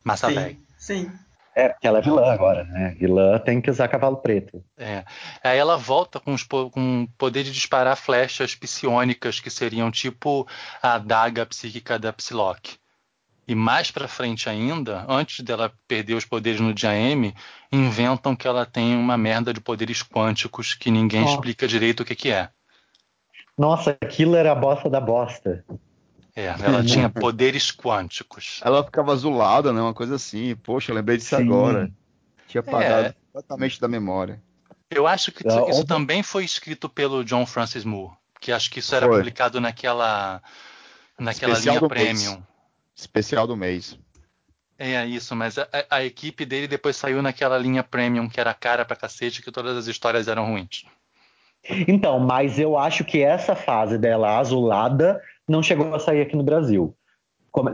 Massa. Sim, sim. É, porque ela é vilã agora, né? Vilã tem que usar cavalo preto. É. Aí ela volta com, os com o poder de disparar flechas psionicas, que seriam tipo a adaga psíquica da Psylocke. E mais pra frente ainda, antes dela perder os poderes no Dia M, inventam que ela tem uma merda de poderes quânticos que ninguém explica direito o que, que é. Nossa, aquilo era a bosta da bosta. É, ela tinha poderes quânticos. Ela ficava azulada, né? Uma coisa assim. Poxa, eu lembrei disso Sim. agora. Tinha apagado É. completamente da memória. Eu acho que isso também foi escrito pelo John Francis Moore, que acho que isso era Foi. publicado naquela naquela Especial linha do mês. premium. Especial do mês. É isso, mas a, a- a equipe dele depois saiu naquela linha premium que era cara pra cacete, que todas as histórias eram ruins. Então, mas eu acho que essa fase dela azulada não chegou a sair aqui no Brasil.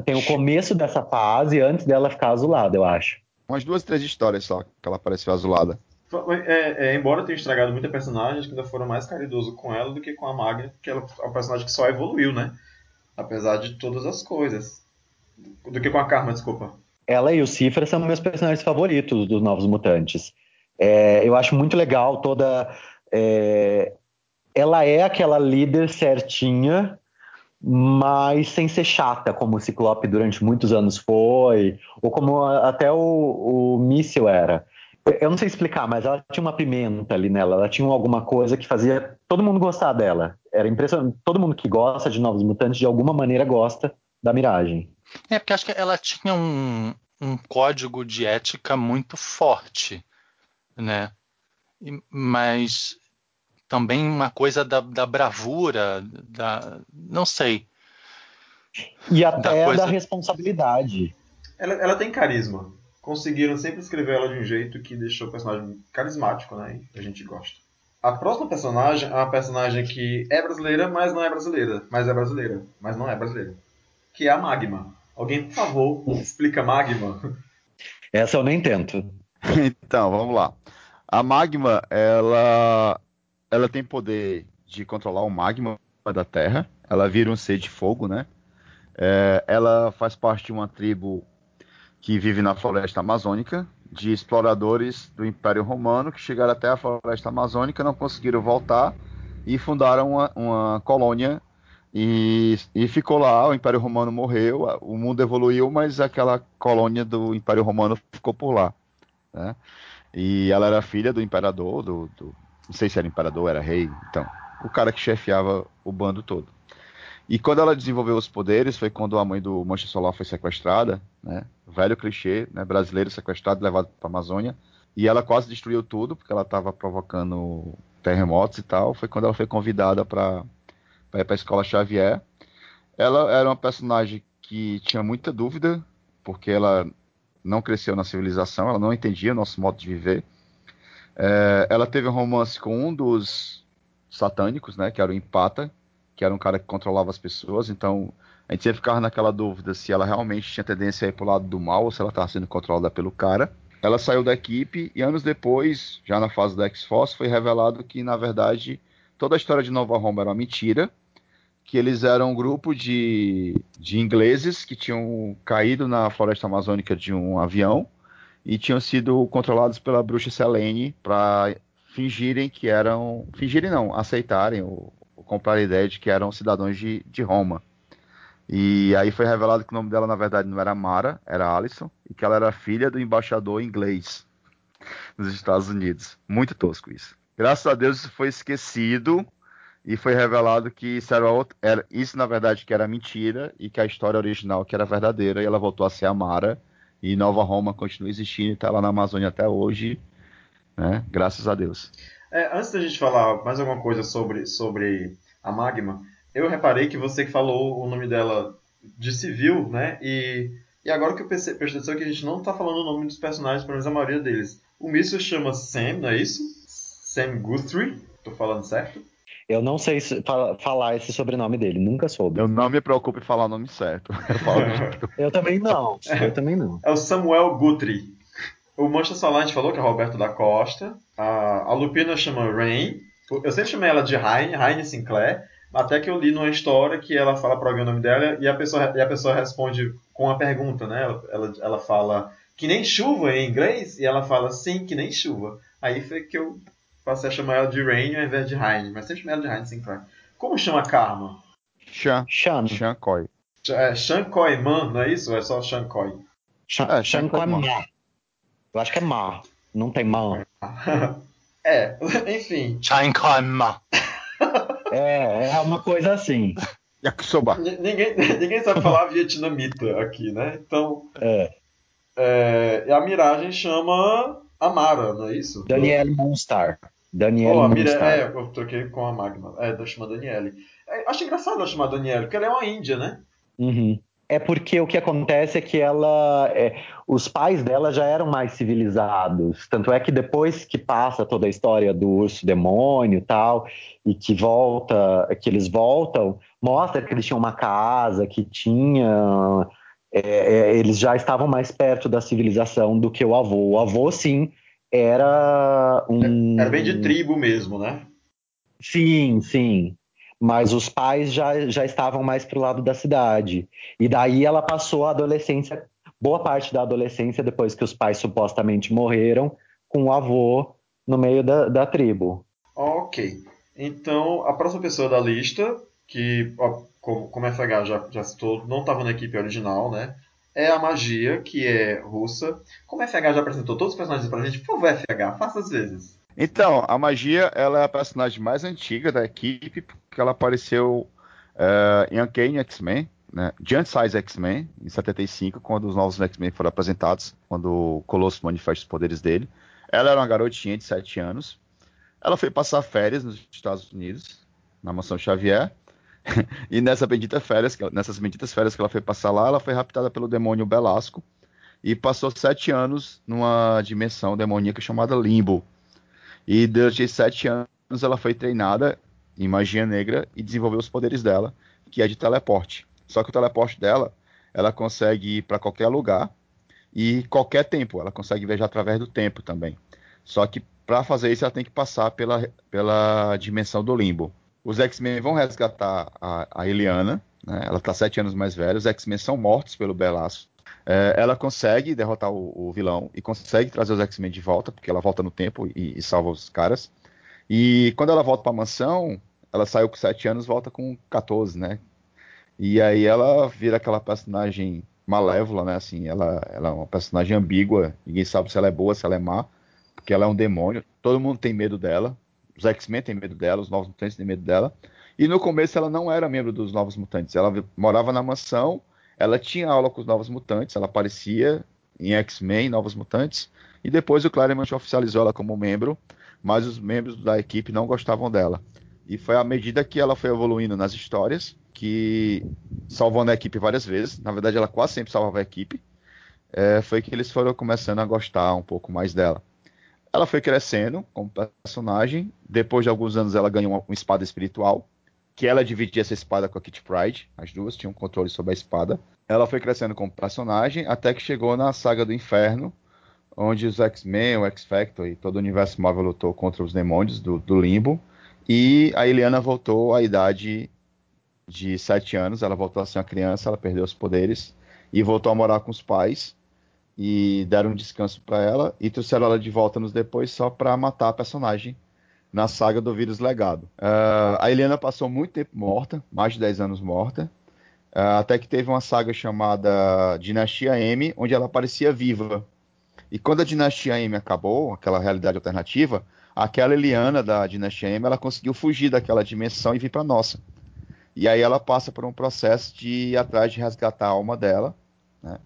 Tem o começo dessa fase antes dela ficar azulada, eu acho. Umas duas, três histórias só que ela apareceu azulada. É, é, embora tenha estragado muita personagem, acho que ainda foram mais caridosos com ela do que com a Magna, porque ela é um personagem que só evoluiu, né? Apesar de todas as coisas. Do que com a Karma, desculpa. Ela e o Cifra são meus personagens favoritos dos Novos Mutantes. É, eu acho muito legal toda. é, ela é aquela líder certinha, mas sem ser chata, como o Ciclope durante muitos anos foi, ou como até o, o Míssil era. Eu não sei explicar, mas ela tinha uma pimenta ali nela, ela tinha alguma coisa que fazia todo mundo gostar dela. Era impressionante. Todo mundo que gosta de Novos Mutantes, de alguma maneira, gosta da Miragem. É, porque acho que ela tinha um, um código de ética muito forte, né? Mas também uma coisa da, da bravura, da. Não sei. E até coisa- da responsabilidade. Ela, ela tem carisma. Conseguiram sempre escrever ela de um jeito que deixou o personagem carismático, né? E a gente gosta. A próxima personagem é uma personagem que é brasileira, mas não é brasileira. Mas é brasileira, mas não é brasileira. Que é a Magma. Alguém, por favor, explica Magma. Essa eu nem tento. Então, vamos lá. A magma, ela, ela tem poder de controlar o magma da Terra. Ela vira um ser de fogo, né? É, ela faz parte de uma tribo que vive na floresta amazônica, de exploradores do Império Romano que chegaram até a floresta amazônica, não conseguiram voltar e fundaram uma, uma colônia e, e ficou lá. O Império Romano morreu, o mundo evoluiu, mas aquela colônia do Império Romano ficou por lá. Né? E ela era filha do imperador, do, do- não sei se era imperador, era rei, então, o cara que chefiava o bando todo. E quando ela desenvolveu os poderes, foi quando a mãe do Mancha Solar foi sequestrada, né? Velho clichê, né? Brasileiro sequestrado, levado para a Amazônia. E ela quase destruiu tudo, porque ela estava provocando terremotos e tal. Foi quando ela foi convidada para ir para a escola Xavier. Ela era uma personagem que tinha muita dúvida, porque ela não cresceu na civilização, ela não entendia o nosso modo de viver. É, ela teve um romance com um dos satânicos, né, que era o Empata, que era um cara que controlava as pessoas, então a gente sempre ficava naquela dúvida se ela realmente tinha tendência a ir pro lado do mal ou se ela estava sendo controlada pelo cara. Ela saiu da equipe e anos depois, já na fase da X-Force, foi revelado que, na verdade, toda a história de Nova Roma era uma mentira, que eles eram um grupo de, de ingleses que tinham caído na floresta amazônica de um avião e tinham sido controlados pela bruxa Selene para fingirem que eram. Fingirem não, aceitarem ou, ou comprar a ideia de que eram cidadãos de, de Roma. E aí foi revelado que o nome dela, na verdade, não era Mara, era Alison, e que ela era filha do embaixador inglês nos Estados Unidos. Muito tosco isso. Graças a Deus isso foi esquecido e foi revelado que isso, era, era isso na verdade que era mentira e que a história original que era verdadeira e ela voltou a ser a Mara e Nova Roma continua existindo e está lá na Amazônia até hoje, né? Graças a Deus. É, antes da gente falar mais alguma coisa sobre, sobre a Magma, eu reparei que você que falou o nome dela de civil, né? E, e agora que eu perce- prestei atenção que a gente não tá falando o nome dos personagens, pelo menos a maioria deles. O Míssil chama Sam, não é isso? Sam Guthrie, tô falando certo? Eu não sei se- fa- falar esse sobrenome dele, nunca soube. Eu não me preocupo em falar o nome certo. Eu Eu também não. Eu também não. É o Samuel Guthrie. O Mancha Solar a gente falou que é Roberto da Costa. A, a Lupina chama Rain. Eu sempre chamei ela de Raine, Raine Sinclair. Até que eu li numa história que ela fala para alguém o nome dela e a pessoa, e a pessoa responde com uma pergunta, né? Ela, ela, ela fala que nem chuva em inglês, e ela fala sim, que nem chuva. Aí foi que eu passei a chamar ela de Rain ao invés de Heine, mas sempre chamei ela de Heine Sinclair. Como chama Karma? Sean, Shan. Sean Coy. É Sean Coyman, não é isso? Ou é só Sean Coy? Shan, É, Shan Shan com a com Ma. Eu acho que é Ma. Não tem Ma. é, enfim. Chainkanma. É, é uma coisa assim. Yakisoba. Ninguém, ninguém sabe falar vietnamita aqui, né? Então, É. é, e a Miragem chama Amara, não é isso? Danielle Monstar. Danielle Oh, a Mira, é, eu troquei com a Magma. É, da chama Daniele. É, acho engraçado ela chamar Daniele, porque ela é uma índia, né? Uhum. É porque o que acontece é que ela, é, os pais dela já eram mais civilizados. Tanto é que depois que passa toda a história do urso demônio e tal, e que volta, que eles voltam, mostra que eles tinham uma casa, que tinha, é, é, eles já estavam mais perto da civilização do que o avô. O avô sim era um, Era bem de tribo mesmo, né? Sim, sim. Mas os pais já, já estavam mais pro lado da cidade. E daí ela passou a adolescência, boa parte da adolescência, depois que os pais supostamente morreram, com o avô no meio da, da tribo. Ok. Então, a próxima pessoa da lista, que, ó, como, como FH já, já citou, não estava na equipe original, né? É a Magia, que é russa. Como a FH já apresentou todos os personagens pra gente, por favor, FH, faça às vezes. Então, a magia ela é a personagem mais antiga da equipe, porque ela apareceu eh, em Uncanny X-Men, né? Giant Size X-Men, em 75, quando os novos X-Men foram apresentados, quando o Colosso manifesta os poderes dele. Ela era uma garotinha de 7 anos. Ela foi passar férias nos Estados Unidos, na mansão Xavier. e nessa bendita férias, nessas benditas férias que ela foi passar lá, ela foi raptada pelo demônio Belasco e passou sete anos numa dimensão demoníaca chamada Limbo. E durante sete anos ela foi treinada em magia negra e desenvolveu os poderes dela, que é de teleporte. Só que o teleporte dela, ela consegue ir para qualquer lugar e qualquer tempo. Ela consegue viajar através do tempo também. Só que para fazer isso ela tem que passar pela, pela dimensão do limbo. Os X-Men vão resgatar a, a Eliana, né? ela está sete anos mais velha. Os X-Men são mortos pelo Belasco. É, ela consegue derrotar o, o vilão e consegue trazer os X-Men de volta, porque ela volta no tempo e, e salva os caras. E quando ela volta para a mansão, ela saiu com 7 anos, volta com 14, né? E aí ela vira aquela personagem malévola, né? Assim, ela, ela é uma personagem ambígua, ninguém sabe se ela é boa, se ela é má, porque ela é um demônio. Todo mundo tem medo dela. Os X-Men têm medo dela, os Novos Mutantes têm medo dela. E no começo ela não era membro dos Novos Mutantes. Ela morava na mansão, ela tinha aula com os Novos Mutantes, ela aparecia em X-Men, Novos Mutantes, e depois o Claremont oficializou ela como membro, mas os membros da equipe não gostavam dela. E foi à medida que ela foi evoluindo nas histórias, que salvando a equipe várias vezes, na verdade ela quase sempre salvava a equipe, é, foi que eles foram começando a gostar um pouco mais dela. Ela foi crescendo como personagem, depois de alguns anos ela ganhou uma, uma espada espiritual, que ela dividia essa espada com a Kitty Pride, as duas tinham controle sobre a espada. Ela foi crescendo como personagem até que chegou na saga do inferno, onde os X-Men, o X-Factor e todo o universo Marvel lutou contra os demônios do, do limbo. E a Eliana voltou à idade de 7 anos, ela voltou a ser uma criança, ela perdeu os poderes e voltou a morar com os pais. E deram um descanso para ela e trouxeram ela de volta nos depois só para matar a personagem na saga do vírus legado. Uh, a Eliana passou muito tempo morta, mais de 10 anos morta, uh, até que teve uma saga chamada Dinastia M, onde ela aparecia viva. E quando a Dinastia M acabou, aquela realidade alternativa, aquela Eliana da Dinastia M, ela conseguiu fugir daquela dimensão e vir para nossa. E aí ela passa por um processo de ir atrás de resgatar a alma dela, né?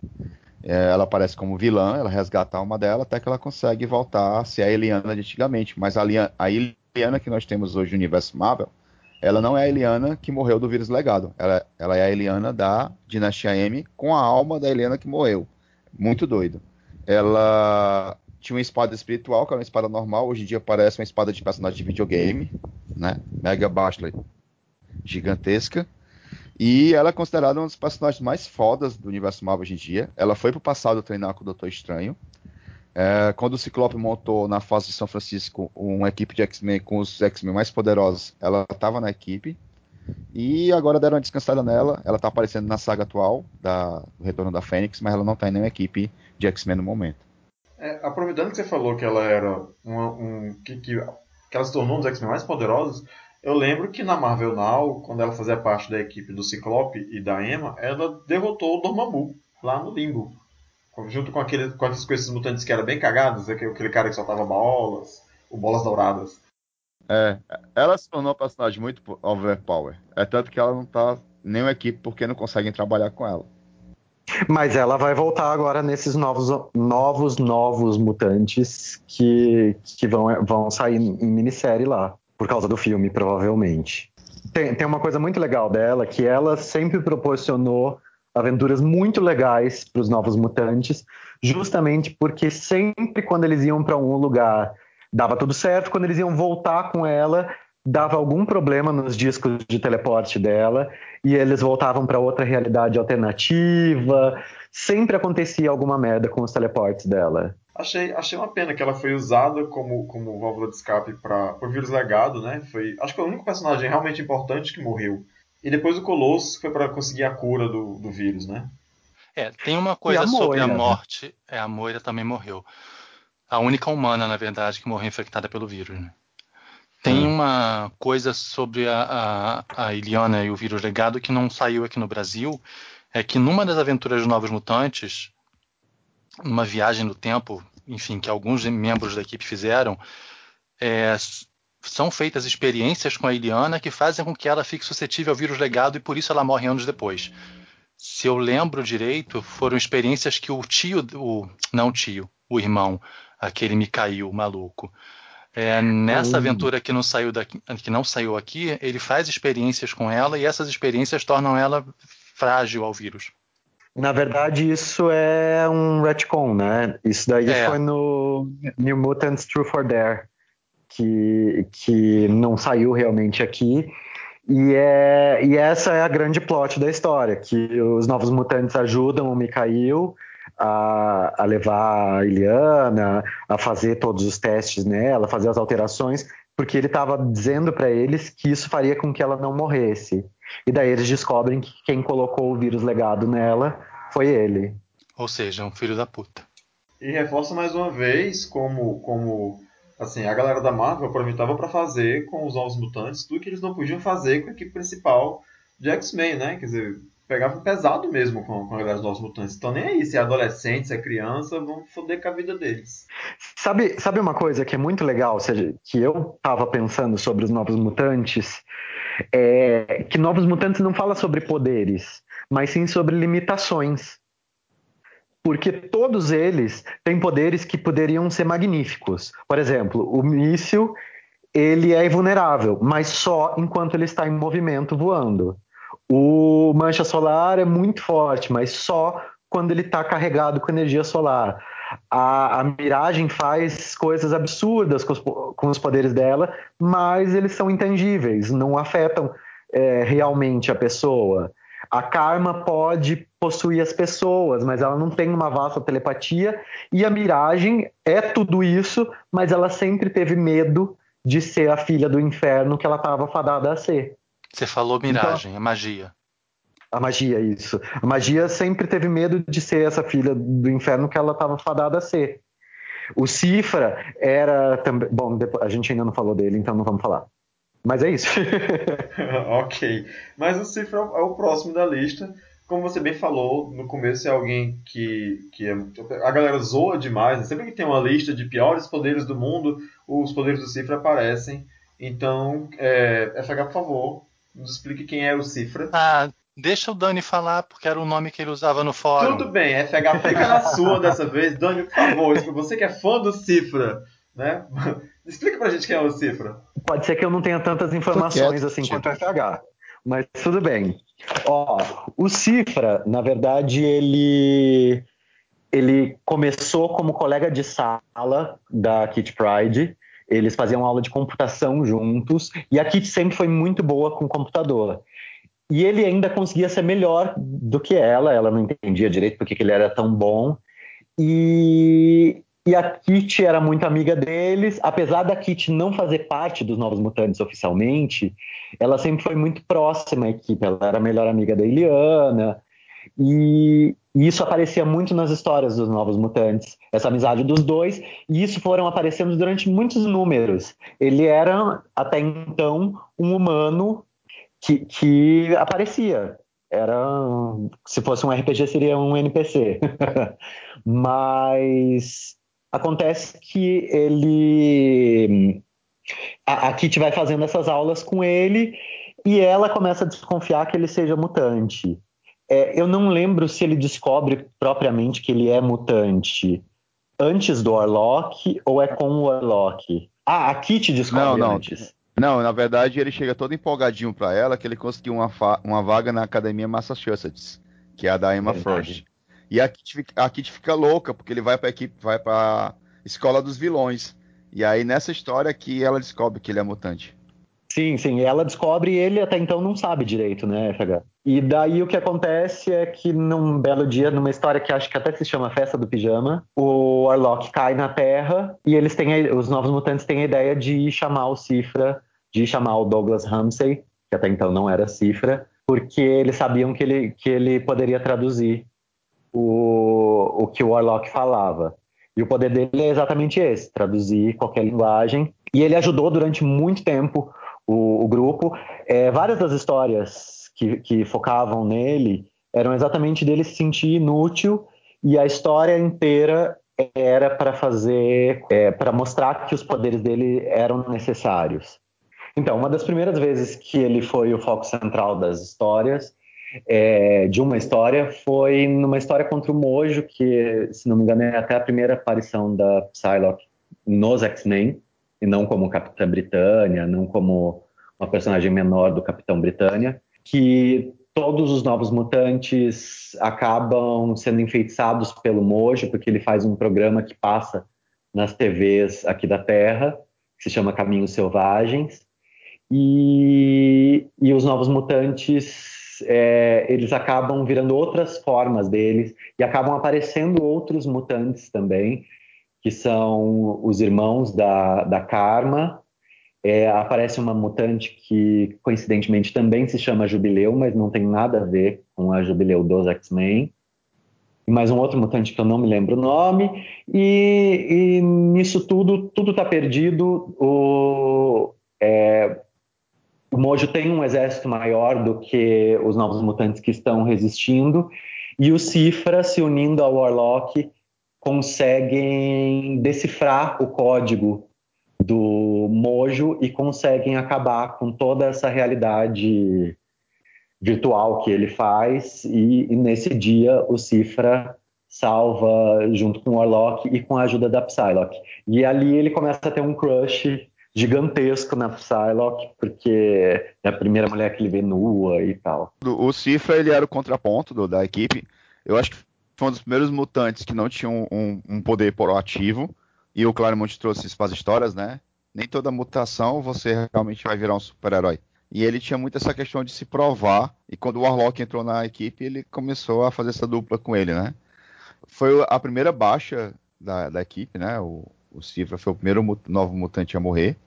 Ela aparece como vilã, ela resgata a alma dela até que ela consegue voltar a ser a Eliana de antigamente. Mas a, a Eliana que nós temos hoje no universo Marvel, ela não é a Eliana que morreu do vírus legado. Ela, ela é a Eliana da Dinastia M com a alma da Eliana que morreu. Muito doido. Ela tinha uma espada espiritual, que era uma espada normal, hoje em dia parece uma espada de personagem de videogame, né? Mega Bastler gigantesca. E ela é considerada uma dos personagens mais fodas do universo Marvel hoje em dia. Ela foi pro passado treinar com o Doutor Estranho. É, quando o Ciclope montou na fase de São Francisco uma equipe de X-Men com os X-Men mais poderosos, ela estava na equipe. E agora deram uma descansada nela. Ela tá aparecendo na saga atual da, do Retorno da Fênix, mas ela não tá em nenhuma equipe de X-Men no momento. É, aproveitando que você falou que ela era uma, um. Que, que, que ela se tornou um dos X-Men mais poderosos, eu lembro que na Marvel Now, quando ela fazia parte da equipe do Ciclope e da Emma, ela derrotou o Dormammu lá no Limbo. Junto com, aquele, com, aqueles, com esses mutantes que eram bem cagados, aquele, cara que soltava bolas, ou bolas douradas. É, ela se tornou uma personagem muito overpower. É tanto que ela não tá nenhuma equipe porque não conseguem trabalhar com ela. Mas ela vai voltar agora nesses novos, novos, novos mutantes que, que vão, vão sair em minissérie lá, por causa do filme, provavelmente. Tem, tem uma coisa muito legal dela, que ela sempre proporcionou aventuras muito legais para os novos mutantes, justamente porque sempre quando eles iam para um lugar dava tudo certo, quando eles iam voltar com ela dava algum problema nos discos de teleporte dela e eles voltavam para outra realidade alternativa. Sempre acontecia alguma merda com os teleportes dela. Achei, achei uma pena que ela foi usada como, como válvula de escape para o vírus legado, né? Foi, acho que foi o único personagem realmente importante que morreu. E depois o Colosso foi para conseguir a cura do, do vírus, né? É, tem uma coisa a sobre a morte. É, a Moira também morreu. A única humana, na verdade, que morreu infectada pelo vírus. Né? Tem hum. uma coisa sobre a, a, a Iliana e o vírus legado que não saiu aqui no Brasil. É que numa das aventuras dos Novos Mutantes, numa viagem no tempo, enfim, que alguns membros da equipe fizeram, é, são feitas experiências com a Iliana que fazem com que ela fique suscetível ao vírus legado e por isso ela morre anos depois. Se eu lembro direito, foram experiências que o tio, o, não tio, o irmão, aquele Mikhail maluco, é, nessa aventura que não saiu daqui, que não saiu aqui, ele faz experiências com ela e essas experiências tornam ela frágil ao vírus. Na verdade, isso é um retcon, né? Isso daí é. foi no New Mutants True for Dare que, que não saiu realmente aqui. E, é, e essa é a grande plot da história, que os Novos Mutantes ajudam o Mikhail a, a levar a Iliana, a fazer todos os testes nela, fazer as alterações, porque ele estava dizendo para eles que isso faria com que ela não morresse. E daí eles descobrem que quem colocou o vírus legado nela foi ele. Ou seja, um filho da puta. E reforça mais uma vez como, como assim, a galera da Marvel aproveitava para fazer com os Novos Mutantes tudo que eles não podiam fazer com a equipe principal de X-Men, né? Quer dizer, pegavam pesado mesmo com, com a galera dos Novos Mutantes. Então nem aí, se é adolescente, se é criança, vão foder com a vida deles. Sabe, sabe uma coisa que é muito legal, ou seja, que eu tava pensando sobre os Novos Mutantes? É que Novos Mutantes não fala sobre poderes, mas sim sobre limitações porque todos eles têm poderes que poderiam ser magníficos. Por exemplo, o míssil ele é invulnerável, mas só enquanto ele está em movimento voando. O mancha solar é muito forte, mas só quando ele está carregado com energia solar. A, a miragem faz coisas absurdas com os, com os, poderes dela, mas eles são intangíveis, não afetam é, realmente a pessoa. A Karma pode possuir as pessoas, mas ela não tem uma vasta telepatia. E a Miragem é tudo isso, mas ela sempre teve medo de ser a filha do inferno que ela estava fadada a ser. Você falou miragem, então, a magia. A magia, isso. A magia sempre teve medo de ser essa filha do inferno que ela estava fadada a ser. O Cifra era também. Bom, a gente ainda não falou dele, então não vamos falar. Mas é isso. ok. Mas o Cifra é o próximo da lista. Como você bem falou, no começo é alguém que, que é, a galera zoa demais. Né? Sempre que tem uma lista de piores poderes do mundo, os poderes do Cifra aparecem. Então, é, FH, por favor, nos explique quem é o Cifra. Ah, deixa o Dani falar, porque era o nome que ele usava no fórum. Tudo bem, FH, fica na sua dessa vez. Dani, por favor, você que é fã do Cifra, né? Explica pra gente quem é o Cifra. Pode ser que eu não tenha tantas informações quieto, assim quanto o FH, mas tudo bem. Ó, o Cifra, na verdade, ele ele começou como colega de sala da Kit Pride. Eles faziam aula de computação juntos e a Kit sempre foi muito boa com computador. E ele ainda conseguia ser melhor do que ela, ela não entendia direito porque ele era tão bom. E E a Kit era muito amiga deles, apesar da Kit não fazer parte dos Novos Mutantes oficialmente, ela sempre foi muito próxima à equipe. Ela era a melhor amiga da Eliana, e, e isso aparecia muito nas histórias dos Novos Mutantes, essa amizade dos dois, e isso foram aparecendo durante muitos números. Ele era, até então, um humano que, que aparecia. Era, se fosse um RPG, seria um NPC. Mas acontece que ele. A, a Kitty vai fazendo essas aulas com ele e ela começa a desconfiar que ele seja mutante. É, eu não lembro se ele descobre propriamente que ele é mutante antes do Warlock ou é com o Warlock. Ah, a Kitty descobre Não, não. antes. Não, na verdade ele chega todo empolgadinho pra ela que ele conseguiu uma, uma vaga na Academia Massachusetts, que é a da Emma Verdade. Frost. E a Kit, fica- a Kit fica louca porque ele vai pra equipe, vai pra escola dos vilões. E aí nessa história que ela descobre que ele é mutante. Sim, sim. Ela descobre e ele até então não sabe direito, né, FH? E daí o que acontece é que num belo dia, numa história que acho que até se chama Festa do Pijama, o Warlock cai na Terra e eles têm, os novos mutantes têm a ideia de chamar o Cifra, de chamar o Douglas Ramsey, que até então não era Cifra, porque eles sabiam que ele, que ele poderia traduzir o, o que o Warlock falava. E o poder dele é exatamente esse, traduzir qualquer linguagem. E ele ajudou durante muito tempo o, o grupo. É, várias das histórias que, que focavam nele eram exatamente dele se sentir inútil e a história inteira era para fazer, é, para mostrar que os poderes dele eram necessários. Então, uma das primeiras vezes que ele foi o foco central das histórias, é, de uma história, foi numa história contra o Mojo, que, se não me engano, é até a primeira aparição da Psylocke nos X-Men, e não como Capitã Britânia, não como uma personagem menor do Capitão Britânia, que todos os novos mutantes acabam sendo enfeitiçados pelo Mojo, porque ele faz um programa que passa nas TVs aqui da Terra, que se chama Caminhos Selvagens, e, e os novos mutantes é, eles acabam virando outras formas deles e acabam aparecendo outros mutantes também, que são os irmãos da, da Karma. É, aparece uma mutante que, coincidentemente, também se chama Jubileu, mas não tem nada a ver com a Jubileu dos X-Men. E mais um outro mutante que eu não me lembro o nome. E, e nisso tudo, tudo está perdido. O, é, o Mojo tem um exército maior do que os novos mutantes que estão resistindo. E o Cifra, se unindo ao Warlock, conseguem decifrar o código do Mojo e conseguem acabar com toda essa realidade virtual que ele faz. E, e nesse dia o Cifra salva junto com o Warlock e com a ajuda da Psylocke. E ali ele começa a ter um crush gigantesco na Psylocke, porque é a primeira mulher que ele vê nua e tal. O o Cifra ele era o contraponto do- da equipe. Eu acho que foi um dos primeiros mutantes que não tinham um, um poder proativo. E o Claremont trouxe isso para as histórias, né? Nem toda mutação você realmente vai virar um super-herói. E ele tinha muito essa questão de se provar. E quando o Warlock entrou na equipe, ele começou a fazer essa dupla com ele, né? Foi a primeira baixa da, da equipe, né? O, o Cifra foi o primeiro novo mutante a morrer.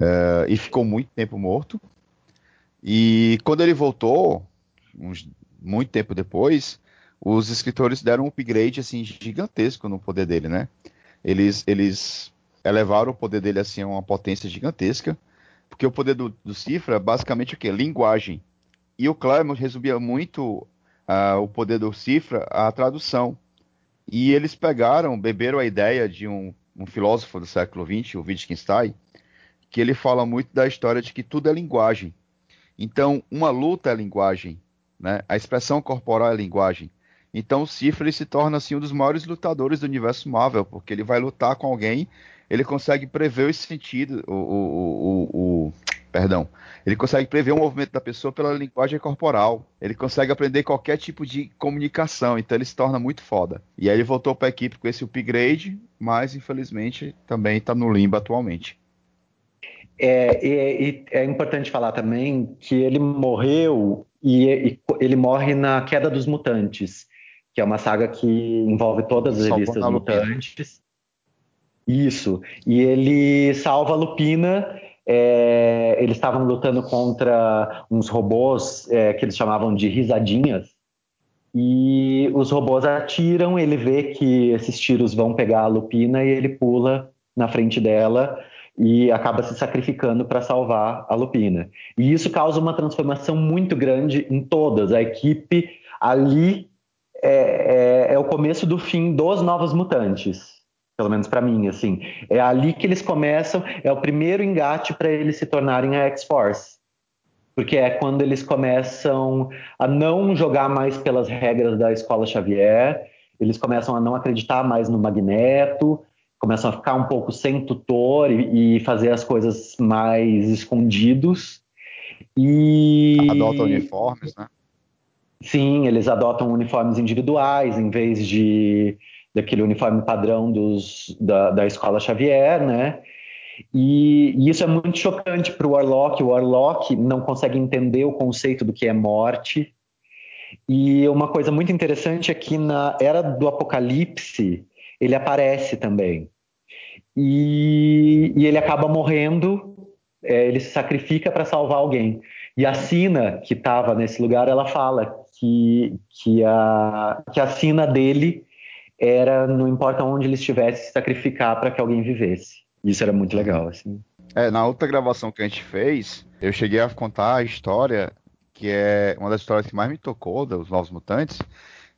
eh, e ficou muito tempo morto. E quando ele voltou, uns- muito tempo depois, os escritores deram um upgrade assim gigantesco no poder dele, né? Eles, eles elevaram o poder dele assim a uma potência gigantesca, porque o poder do, do Cifra basicamente o quê? Linguagem. E o Claremont resumia muito ah, o poder do Cifra à tradução. E eles pegaram, beberam a ideia de um, um filósofo do século XX, o Wittgenstein, que ele fala muito da história de que tudo é linguagem. Então, uma luta é linguagem, né? A expressão corporal é linguagem. Então, o Cifra ele se torna assim um dos maiores lutadores do universo Marvel, porque ele vai lutar com alguém, ele consegue prever os sentidos, o, o, o, o- perdão, ele consegue prever o movimento da pessoa pela linguagem corporal. Ele consegue aprender qualquer tipo de comunicação, então ele se torna muito foda. E aí ele voltou para a equipe com esse upgrade, mas infelizmente também está no limbo atualmente. É, e, e é importante falar também que ele morreu e ele morre na Queda dos Mutantes, que é uma saga que envolve todas as revistas mutantes. Isso. E ele salva a Lupina. é, eles estavam lutando contra uns robôs é, que eles chamavam de risadinhas. E os robôs atiram, ele vê que esses tiros vão pegar a Lupina e ele pula na frente dela e acaba se sacrificando para salvar a Lupina. E isso causa uma transformação muito grande em todas. A equipe ali é, é, é o começo do fim dos Novos Mutantes. Pelo menos para mim, assim. É ali que eles começam, é o primeiro engate para eles se tornarem a X-Force. Porque é quando eles começam a não jogar mais pelas regras da Escola Xavier, eles começam a não acreditar mais no Magneto, começam a ficar um pouco sem tutor e, e fazer as coisas mais escondidos. E Adota uniformes, né? Sim, eles adotam uniformes individuais em vez de daquele uniforme padrão dos, da, da escola Xavier, né? E, e isso é muito chocante para o Warlock. O Warlock não consegue entender o conceito do que é morte. E uma coisa muito interessante é que na Era do Apocalipse ele aparece também. E, e ele acaba morrendo, é, ele se sacrifica para salvar alguém. E a Sina, que estava nesse lugar, ela fala que, que, a, que a sina dele era, não importa onde ele estivesse, se sacrificar para que alguém vivesse. Isso era muito legal, assim. É, na outra gravação que a gente fez, eu cheguei a contar a história, que é uma das histórias que mais me tocou dos Novos Mutantes,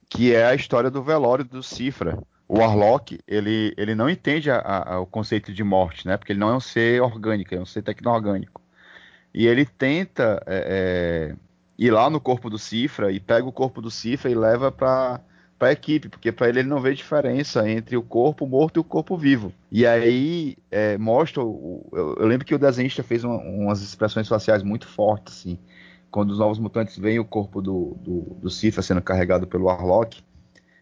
que é a história do velório do Cifra. O Warlock, ele, ele não entende a, a, o conceito de morte, né? Porque ele não é um ser orgânico, é um ser tecno-orgânico. E ele tenta é, é, ir lá no corpo do Cifra e pega o corpo do Cifra e leva para para equipe, porque para ele ele não vê diferença entre o corpo morto e o corpo vivo. E aí é, mostra, o, eu, eu, lembro que o desenhista fez uma, umas expressões faciais muito fortes, assim, quando os novos mutantes veem o corpo do, do, do Cifra sendo carregado pelo Warlock,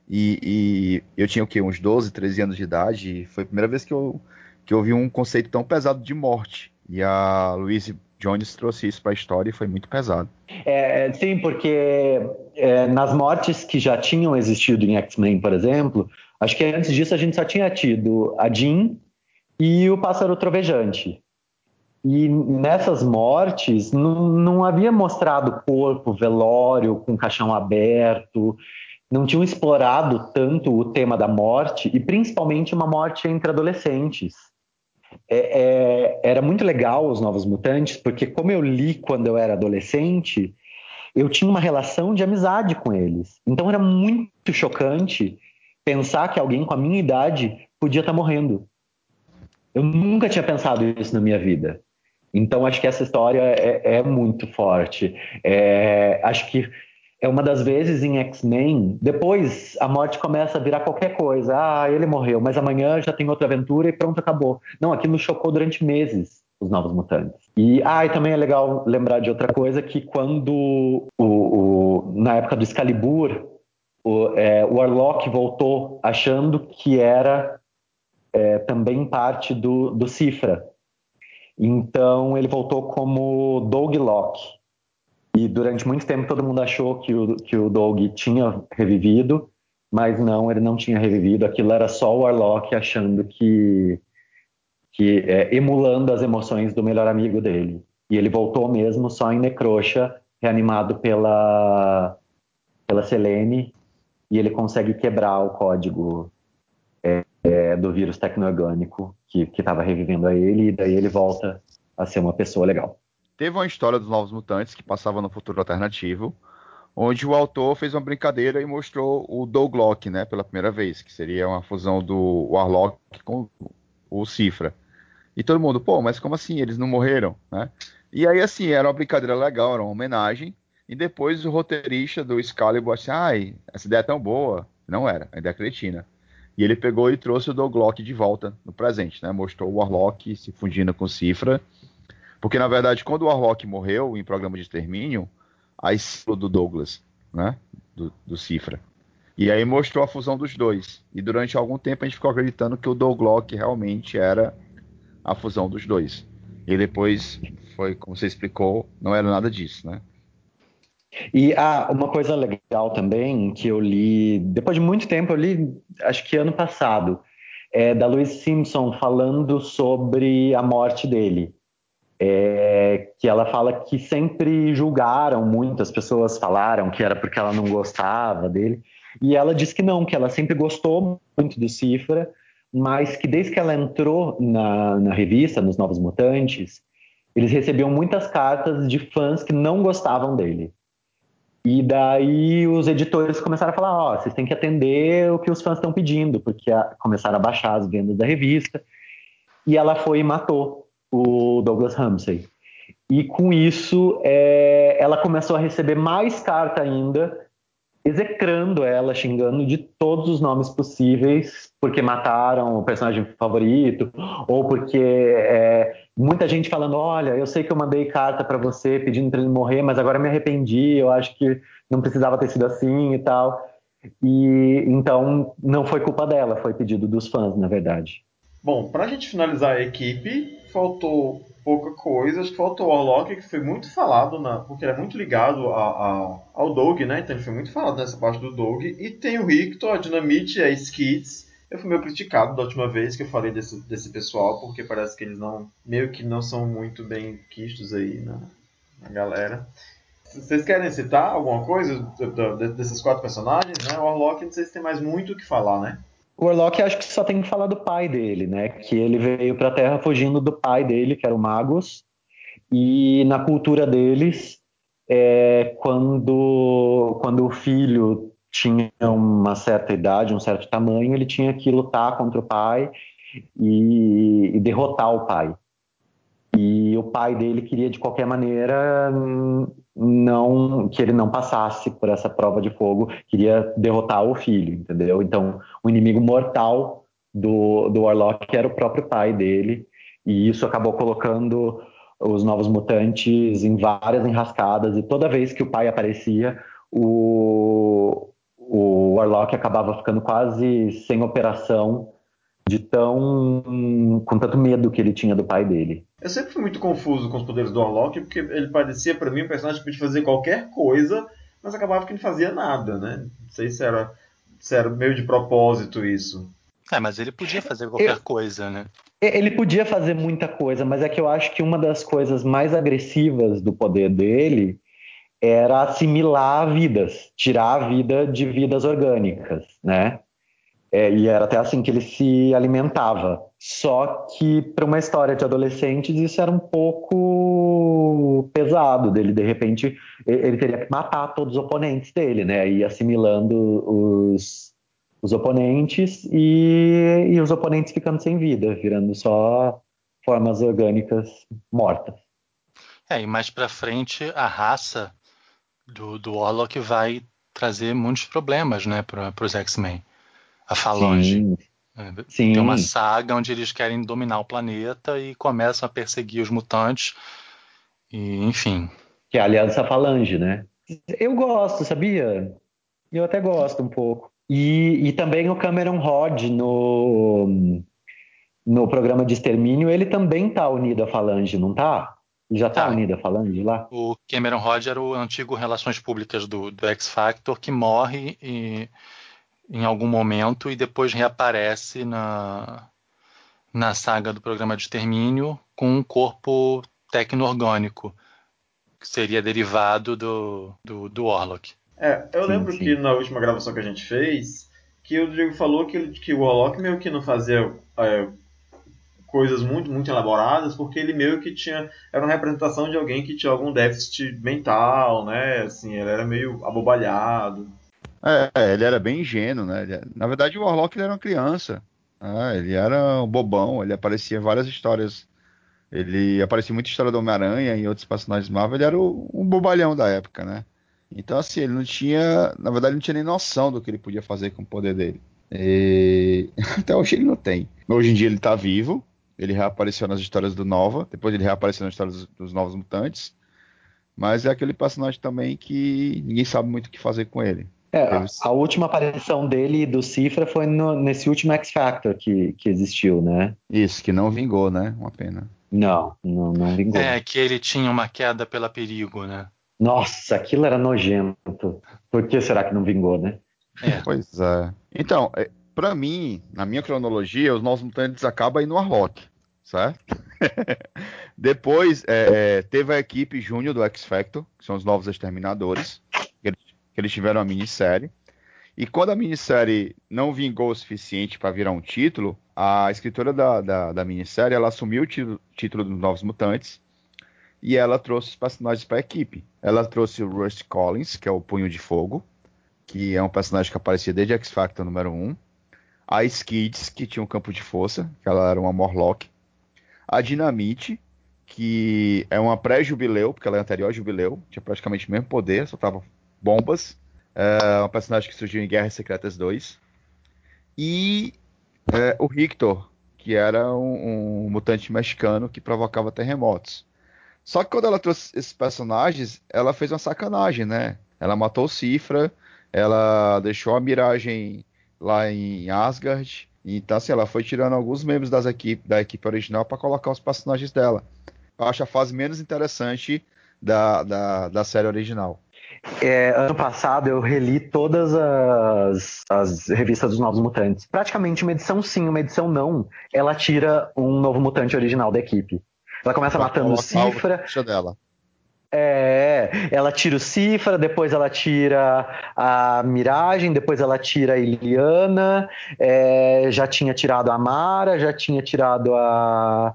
e, e, eu tinha o quê? Uns 12, 13 anos de idade, e foi a primeira vez que eu, que eu vi um conceito tão pesado de morte. E a Louise Jones trouxe isso para a história e foi muito pesado. É, sim, porque é, nas mortes que já tinham existido em X-Men, por exemplo, acho que antes disso a gente só tinha tido a Jean e o Pássaro Trovejante. E nessas mortes não, não havia mostrado corpo, velório com caixão aberto, não tinham explorado tanto o tema da morte e principalmente uma morte entre adolescentes é, é, era muito legal os Novos Mutantes, porque como eu li quando eu era adolescente, eu tinha uma relação de amizade com eles. Então era muito chocante pensar que alguém com a minha idade podia estar morrendo. Eu nunca tinha pensado isso na minha vida. Então acho que essa história é, é muito forte. É, acho que é uma das vezes em X-Men, depois a morte começa a virar qualquer coisa. Ah, ele morreu, mas amanhã já tem outra aventura e pronto, acabou. Não, aquilo chocou durante meses os Novos Mutantes. E, ah, e também é legal lembrar de outra coisa, que quando, o, o na época do Excalibur, o, é, o Warlock voltou achando que era é, também parte do, do Cifra. Então ele voltou como Doug Locke. E durante muito tempo todo mundo achou que o, que o Doug tinha revivido, mas não, ele não tinha revivido. Aquilo era só o Warlock achando que. que é, emulando as emoções do melhor amigo dele. E ele voltou mesmo só em Necroxa, reanimado pela, pela Selene, e ele consegue quebrar o código é, é, do vírus tecno-orgânico que estava revivendo a ele, e daí ele volta a ser uma pessoa legal teve uma história dos Novos Mutantes que passava no futuro alternativo, onde o autor fez uma brincadeira e mostrou o Douglock, né, pela primeira vez, que seria uma fusão do Warlock com o Cifra. E todo mundo, pô, mas como assim? Eles não morreram, né? E aí, assim, era uma brincadeira legal, era uma homenagem. E depois o roteirista do Excalibur assim, ai, essa ideia é tão boa. Não era, a ideia é cretina. E ele pegou e trouxe o Douglock de volta no presente, né? Mostrou o Warlock se fundindo com Cifra porque, na verdade, quando o Warlock morreu em programa de extermínio, aí do Douglas, né? Do, do Cifra. E aí mostrou a fusão dos dois. E durante algum tempo a gente ficou acreditando que o Douglock realmente era a fusão dos dois. E depois foi, como você explicou, não era nada disso, né? E ah, uma coisa legal também que eu li, depois de muito tempo, eu li, acho que ano passado, é da Louise Simpson falando sobre a morte dele. É, que ela fala que sempre julgaram muito, as pessoas falaram que era porque ela não gostava dele. E ela diz que não, que ela sempre gostou muito do Cifra, mas que desde que ela entrou na, na revista, nos Novos Mutantes, eles recebiam muitas cartas de fãs que não gostavam dele. E daí os editores começaram a falar: ó, oh, vocês têm que atender o que os fãs estão pedindo, porque a, começaram a baixar as vendas da revista. E ela foi e matou o Douglas Ramsey. E com isso, é, ela começou a receber mais carta ainda execrando ela, xingando de todos os nomes possíveis, porque mataram o personagem favorito, ou porque é, muita gente falando: olha, eu sei que eu mandei carta para você pedindo para ele morrer, mas agora me arrependi, eu acho que não precisava ter sido assim e tal. E então não foi culpa dela, foi pedido dos fãs, na verdade. Bom, para a gente finalizar a equipe, faltou pouca coisa. Acho que faltou o Warlock, que foi muito falado, na, porque ele é muito ligado a, a, ao Doug, né? Então ele foi muito falado nessa parte do Doug. E tem o Rictor, a Dinamite e a Skids. Eu fui meio criticado da última vez que eu falei desse, desse pessoal, porque parece que eles não meio que não são muito bem quistos aí na, na galera. Vocês querem citar alguma coisa desses quatro personagens? Né? O Warlock, não sei se tem mais muito o que falar, né? O Warlock acho que só tem que falar do pai dele, né? Que ele veio para a Terra fugindo do pai dele, que era o Magus. E na cultura deles, é, quando, quando o filho tinha uma certa idade, um certo tamanho, ele tinha que lutar contra o pai e, e derrotar o pai. E o pai dele queria de qualquer maneira não que ele não passasse por essa prova de fogo, queria derrotar o filho, entendeu? Então, o inimigo mortal do, do Warlock era o próprio pai dele, e isso acabou colocando os novos mutantes em várias enrascadas, e toda vez que o pai aparecia, o, o Warlock acabava ficando quase sem operação de tão com tanto medo que ele tinha do pai dele. Eu sempre fui muito confuso com os poderes do Warlock, porque ele parecia para mim um personagem que podia fazer qualquer coisa, mas acabava que não fazia nada, né? Não sei se era, se era meio de propósito isso. É, mas ele podia fazer qualquer eu, coisa, né? Ele podia fazer muita coisa, mas é que eu acho que uma das coisas mais agressivas do poder dele era assimilar vidas, tirar a vida de vidas orgânicas, né? É, e era até assim que ele se alimentava. Só que para uma história de adolescentes isso era um pouco pesado dele. De repente ele teria que matar todos os oponentes dele, né? E assimilando os, os oponentes e, e os oponentes ficando sem vida, virando só formas orgânicas mortas. É, e mais para frente a raça do, do Warlock vai trazer muitos problemas, né, para os X-Men a Falange. Sim. É, Sim. Tem uma saga onde eles querem dominar o planeta e começam a perseguir os mutantes. E, enfim. Que é a Aliança Falange, né? Eu gosto, sabia? Eu até gosto um pouco. E, e também o Cameron Rod no, no programa de extermínio, ele também tá unido à Falange, não tá? Ele já tá, tá. unido à Falange lá? O Cameron Rod era o antigo Relações Públicas do, do X Factor que morre e em algum momento e depois reaparece na, na saga do programa de extermínio com um corpo tecno-orgânico, que seria derivado do, do, do Warlock. É, eu sim, lembro sim. que na última gravação que a gente fez, que o Diego falou que, que o Warlock meio que não fazia é, coisas muito, muito elaboradas, porque ele meio que tinha. Era uma representação de alguém que tinha algum déficit mental, né? Assim, ele era meio abobalhado. É, ele era bem ingênuo, né? Ele, na verdade, o Warlock ele era uma criança. Né? Ele era um bobão, ele aparecia em várias histórias. Ele aparecia muita história do Homem-Aranha e outros personagens Marvel. Ele era o, um bobalhão da época, né? Então, assim, ele não tinha. Na verdade, não tinha nem noção do que ele podia fazer com o poder dele. E... Até hoje ele não tem. Hoje em dia ele tá vivo. Ele reapareceu nas histórias do Nova. Depois ele reapareceu nas histórias dos Novos Mutantes. Mas é aquele personagem também que ninguém sabe muito o que fazer com ele. É, a última aparição dele do Cifra foi no, nesse último X Factor que, que existiu, né? Isso, que não vingou, né? Uma pena. Não, não, não vingou. É, que ele tinha uma queda pela perigo, né? Nossa, aquilo era nojento. Por que será que não vingou, né? É. Pois é. Então, é, pra mim, na minha cronologia, os Novos Mutantes acabam aí no Warlock, certo? Depois é, é, teve a equipe júnior do X Factor, que são os Novos Exterminadores, que eles, tiveram a minissérie. E quando a minissérie não vingou o suficiente para virar um título, a escritora da, da, da minissérie ela assumiu o título, título dos Novos Mutantes e ela trouxe os personagens para a equipe. Ela trouxe o Rusty Collins, que é o Punho de Fogo, que é um personagem que aparecia desde X Factor número 1. A Skids, que tinha um campo de força, que ela era uma Morlock. A Dinamite, que é uma pré-jubileu, porque ela é anterior ao jubileu, tinha praticamente o mesmo poder, soltava bombas. É uma personagem que surgiu em Guerras Secretas 2. E é, o Rictor, que era um, um mutante mexicano que provocava terremotos. Só que quando ela trouxe esses personagens, ela fez uma sacanagem, né? Ela matou o Cifra, ela deixou a Miragem lá em Asgard. Então, assim, ela foi tirando alguns membros das equipe, da equipe original para colocar os personagens dela. Eu acho a fase menos interessante da, da, da série original. É, ano passado eu reli todas as, as revistas dos Novos Mutantes. Praticamente uma edição sim, uma edição não. Ela tira um novo mutante original da equipe. Ela começa Pra matando o Cifra. dela. É, ela tira o Cifra, depois ela tira a Miragem, depois ela tira a Iliana, é, já tinha tirado a Mara, já tinha tirado a,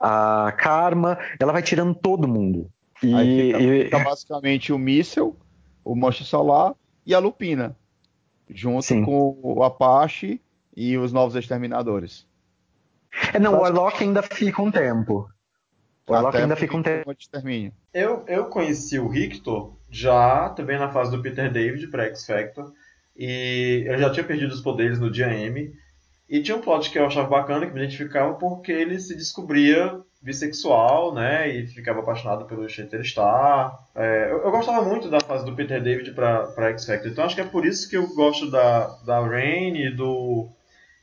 a Karma. Ela vai tirando todo mundo. E, Aí fica, e- fica basicamente o Míssel, o Monstro Solar e a Lupina. Junto Sim. com o Apache e os novos exterminadores. é, não, o Warlock ainda fica um tempo. O Warlock Até ainda fica um tempo. Eu, eu conheci o Rictor já também na fase do Peter David para X Factor. E eu já tinha perdido os poderes no dia M. E tinha um plot que eu achava bacana, que me identificava, porque ele se descobria bissexual, né? E ficava apaixonado pelo Shatterstar. É, eu, eu gostava muito da fase do Peter David para X Factor. Então acho que é por isso que eu gosto da, da Rain e do,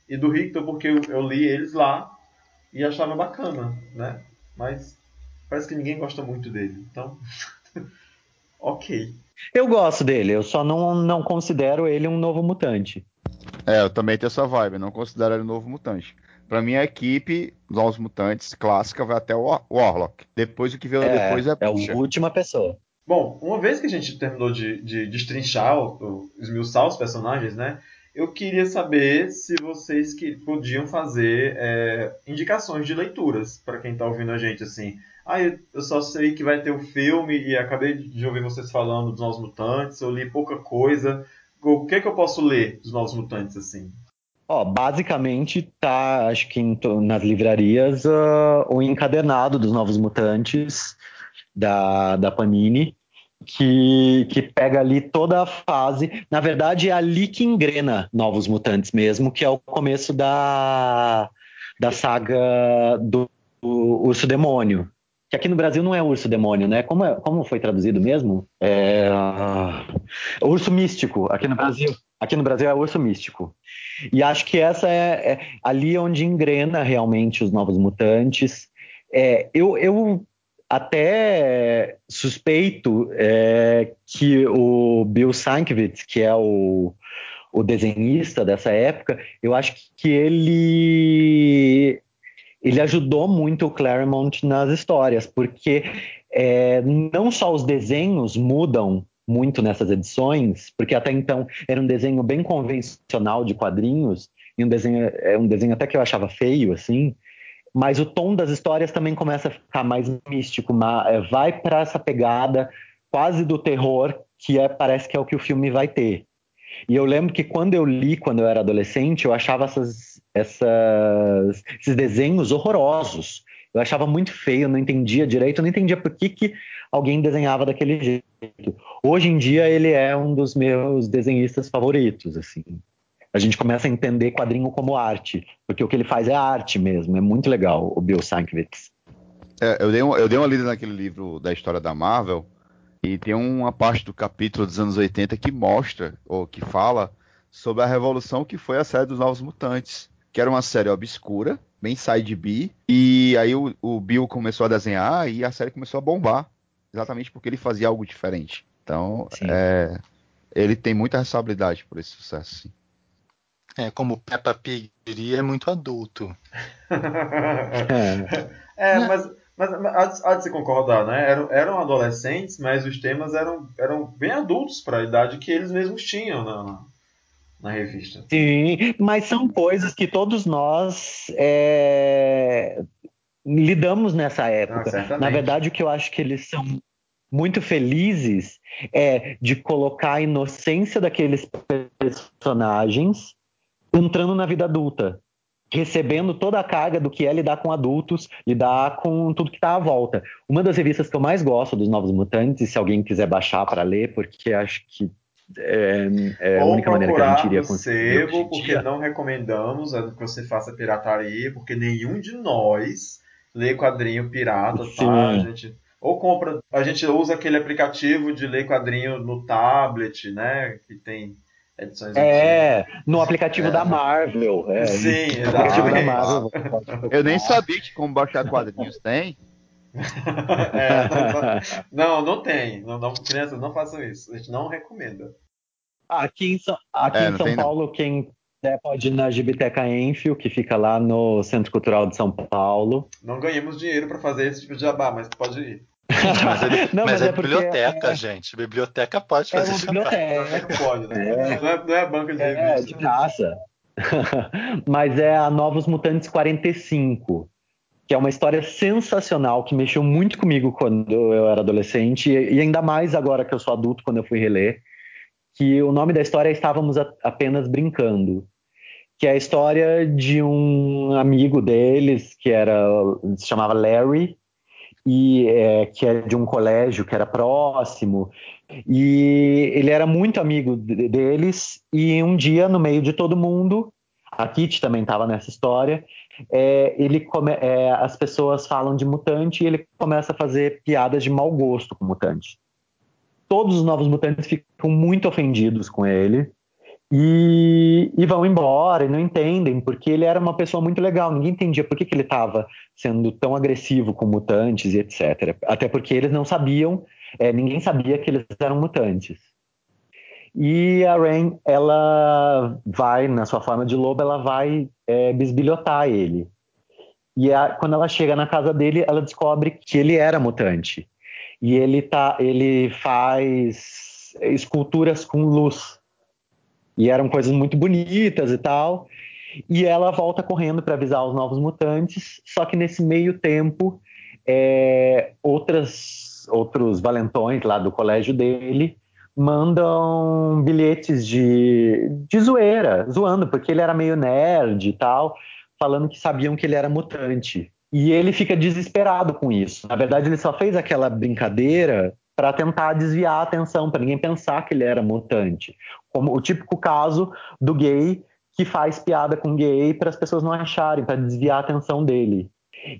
e do Rictor, porque eu, eu li eles lá e achava bacana, né? Mas parece que ninguém gosta muito dele. Então, ok. Eu gosto dele, eu só não, não considero ele um novo mutante. É, eu também tenho essa vibe, não considero ele um novo mutante. Pra mim, a equipe dos Novos Mutantes clássica vai até o War- Warlock. Depois, o que veio É, depois é, é a última pessoa. Bom, uma vez que a gente terminou de, de destrinchar, o- o- esmiuçar os personagens, né? Eu queria saber se vocês que podiam fazer é, indicações de leituras para quem está ouvindo a gente, assim. Ah, eu eu só sei que vai ter o filme e acabei de ouvir vocês falando dos Novos Mutantes, eu li pouca coisa. O que, que eu posso ler dos Novos Mutantes, assim? Ó, basicamente tá, acho que em nas livrarias, ah, o encadernado dos Novos Mutantes da, da Panini, que, que pega ali toda a fase. Na verdade, é ali que engrena Novos Mutantes mesmo, que é o começo da, da saga do, do Urso Demônio. Que aqui no Brasil não é Urso Demônio, né? Como, é- como foi traduzido mesmo? É, ah, Urso Místico, aqui no Brasil. Aqui no Brasil é Urso Místico. E acho que essa é, é ali onde engrena realmente os novos mutantes. É, eu, eu até suspeito é, que o Bill Sienkiewicz, que é o, o desenhista dessa época, eu acho que ele ele ajudou muito o Claremont nas histórias, porque é, não só os desenhos mudam muito nessas edições, porque até então era um desenho bem convencional de quadrinhos, e um desenho, é um desenho até que eu achava feio, assim, mas o tom das histórias também começa a ficar mais místico, é, vai para essa pegada quase do terror, que é, parece que é o que o filme vai ter. E eu lembro que quando eu li, quando eu era adolescente, eu achava essas, essas- esses desenhos horrorosos. Eu achava muito feio, eu não entendia direito, eu não entendia por que, que alguém desenhava daquele jeito. Hoje em dia ele é um dos meus desenhistas favoritos, assim. A gente começa a entender quadrinho como arte, porque o que ele faz é arte mesmo, é muito legal, o Bill Sienkiewicz. É, eu, dei um- eu dei uma lida naquele livro da história da Marvel e tem uma parte do capítulo dos anos 80 que mostra, ou que fala, sobre a revolução que foi a série dos Novos Mutantes, que era uma série obscura, bem side B, e aí o, o Bill começou a desenhar e a série começou a bombar, exatamente porque ele fazia algo diferente. Então, é, ele tem muita responsabilidade por esse sucesso. Sim. É, como Peppa Pig diria, é muito adulto. É. É, mas, mas há de- há de se concordar, né? Eram, eram adolescentes, mas os temas eram, eram bem adultos para a idade que eles mesmos tinham na, na, revista. Sim, mas são coisas que todos nós é, lidamos nessa Ah, época. certamente. Na verdade, o que eu acho que eles são muito felizes é de colocar a inocência daqueles personagens entrando na vida adulta, recebendo toda a carga do que é lidar com adultos, lidar com tudo que está à volta. Uma das revistas que eu mais gosto dos Novos Mutantes, se alguém quiser baixar para ler, porque acho que é, é a única maneira que a gente iria conseguir. sebo, porque não recomendamos a- que você faça pirataria, porque nenhum de nós lê quadrinho pirata, tá? Sim. A gente, ou compra, a gente usa aquele aplicativo de ler quadrinho no tablet, né? Que tem edições antigas. É, no aplicativo da Marvel. É, Sim, no aplicativo da exatamente. Marvel. Eu nem sabia que como baixar quadrinhos tem. É, não, não tem. Não, não, crianças, não façam isso. A gente não recomenda. Aqui em São, aqui É, em São tem, não. Paulo, quem quiser pode ir na Gibiteca Enfio, que fica lá no Centro Cultural de São Paulo. Não ganhamos dinheiro para fazer esse tipo de jabá, mas pode ir. Mas é, Não, mas mas é é biblioteca, é- gente. Biblioteca pode É fazer uma isso. biblioteca. Não pode, né? Não, é, não é banca de É, revista. de graça. Mas é a Novos Mutantes 45, que é uma história sensacional, que mexeu muito comigo quando eu era adolescente, e ainda mais agora que eu sou adulto, quando eu fui reler, que o nome da história é Estávamos Apenas Brincando, que é a história de um amigo deles, que era se chamava Larry, e é, que é de um colégio que era próximo, e ele era muito amigo de- deles, e um dia, no meio de todo mundo, a Kitty também estava nessa história, é, ele come- é, as pessoas falam de mutante e ele começa a fazer piadas de mau gosto com mutante. Todos os novos mutantes ficam muito ofendidos com ele e, e vão embora e não entendem, porque ele era uma pessoa muito legal, ninguém entendia por que, que ele estava sendo tão agressivo com mutantes e etc. Até porque eles não sabiam é, ninguém sabia que eles eram mutantes. E a Rain, ela vai, na sua forma de lobo, ela vai é, bisbilhotar ele. E a- quando ela chega na casa dele, ela descobre que ele era mutante. E ele, tá, ele faz esculturas com luz. E eram coisas muito bonitas e tal. E ela volta correndo para avisar os novos mutantes. Só que nesse meio tempo, é, outras, outros valentões lá do colégio dele mandam bilhetes de, de zoeira, zoando, porque ele era meio nerd e tal, falando que sabiam que ele era mutante. E ele fica desesperado com isso. Na verdade, ele só fez aquela brincadeira para tentar desviar a atenção, para ninguém pensar que ele era mutante. Como o típico caso do gay que faz piada com gay para as pessoas não acharem, para desviar a atenção dele.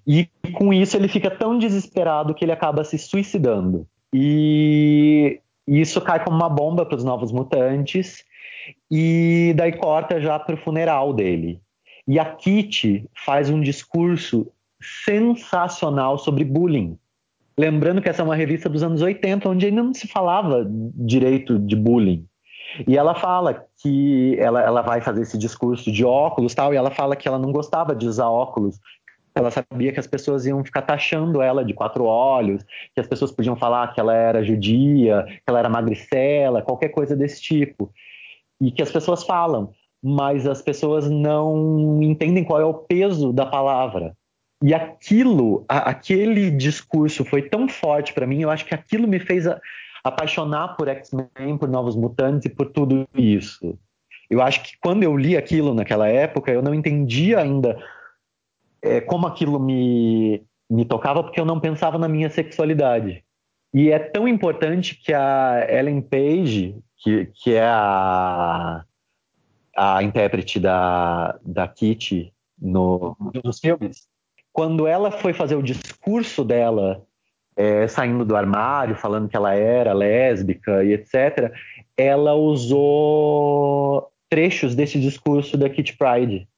E com isso ele fica tão desesperado que ele acaba se suicidando. E isso cai como uma bomba para os novos mutantes. E daí corta já para o funeral dele. E a Kitty faz um discurso sensacional sobre bullying. Lembrando que essa é uma revista dos anos 80, onde ainda não se falava direito de bullying. E ela fala que ela, ela vai fazer esse discurso de óculos tal, e ela fala que ela não gostava de usar óculos. Ela sabia que as pessoas iam ficar taxando ela de quatro olhos, que as pessoas podiam falar que ela era judia, que ela era magricela, qualquer coisa desse tipo. E que as pessoas falam, mas as pessoas não entendem qual é o peso da palavra. E aquilo, a- aquele discurso foi tão forte para mim, eu acho que aquilo me fez a- apaixonar por X-Men, por Novos Mutantes e por tudo isso. Eu acho que quando eu li aquilo naquela época, eu não entendia ainda é, como aquilo me, me tocava, porque eu não pensava na minha sexualidade. E é tão importante que a Ellen Page, que, que é a, a intérprete da, da Kitty no, nos filmes, quando ela foi fazer o discurso dela é, saindo do armário, falando que ela era lésbica e etc., ela usou trechos desse discurso da Kitty Pride.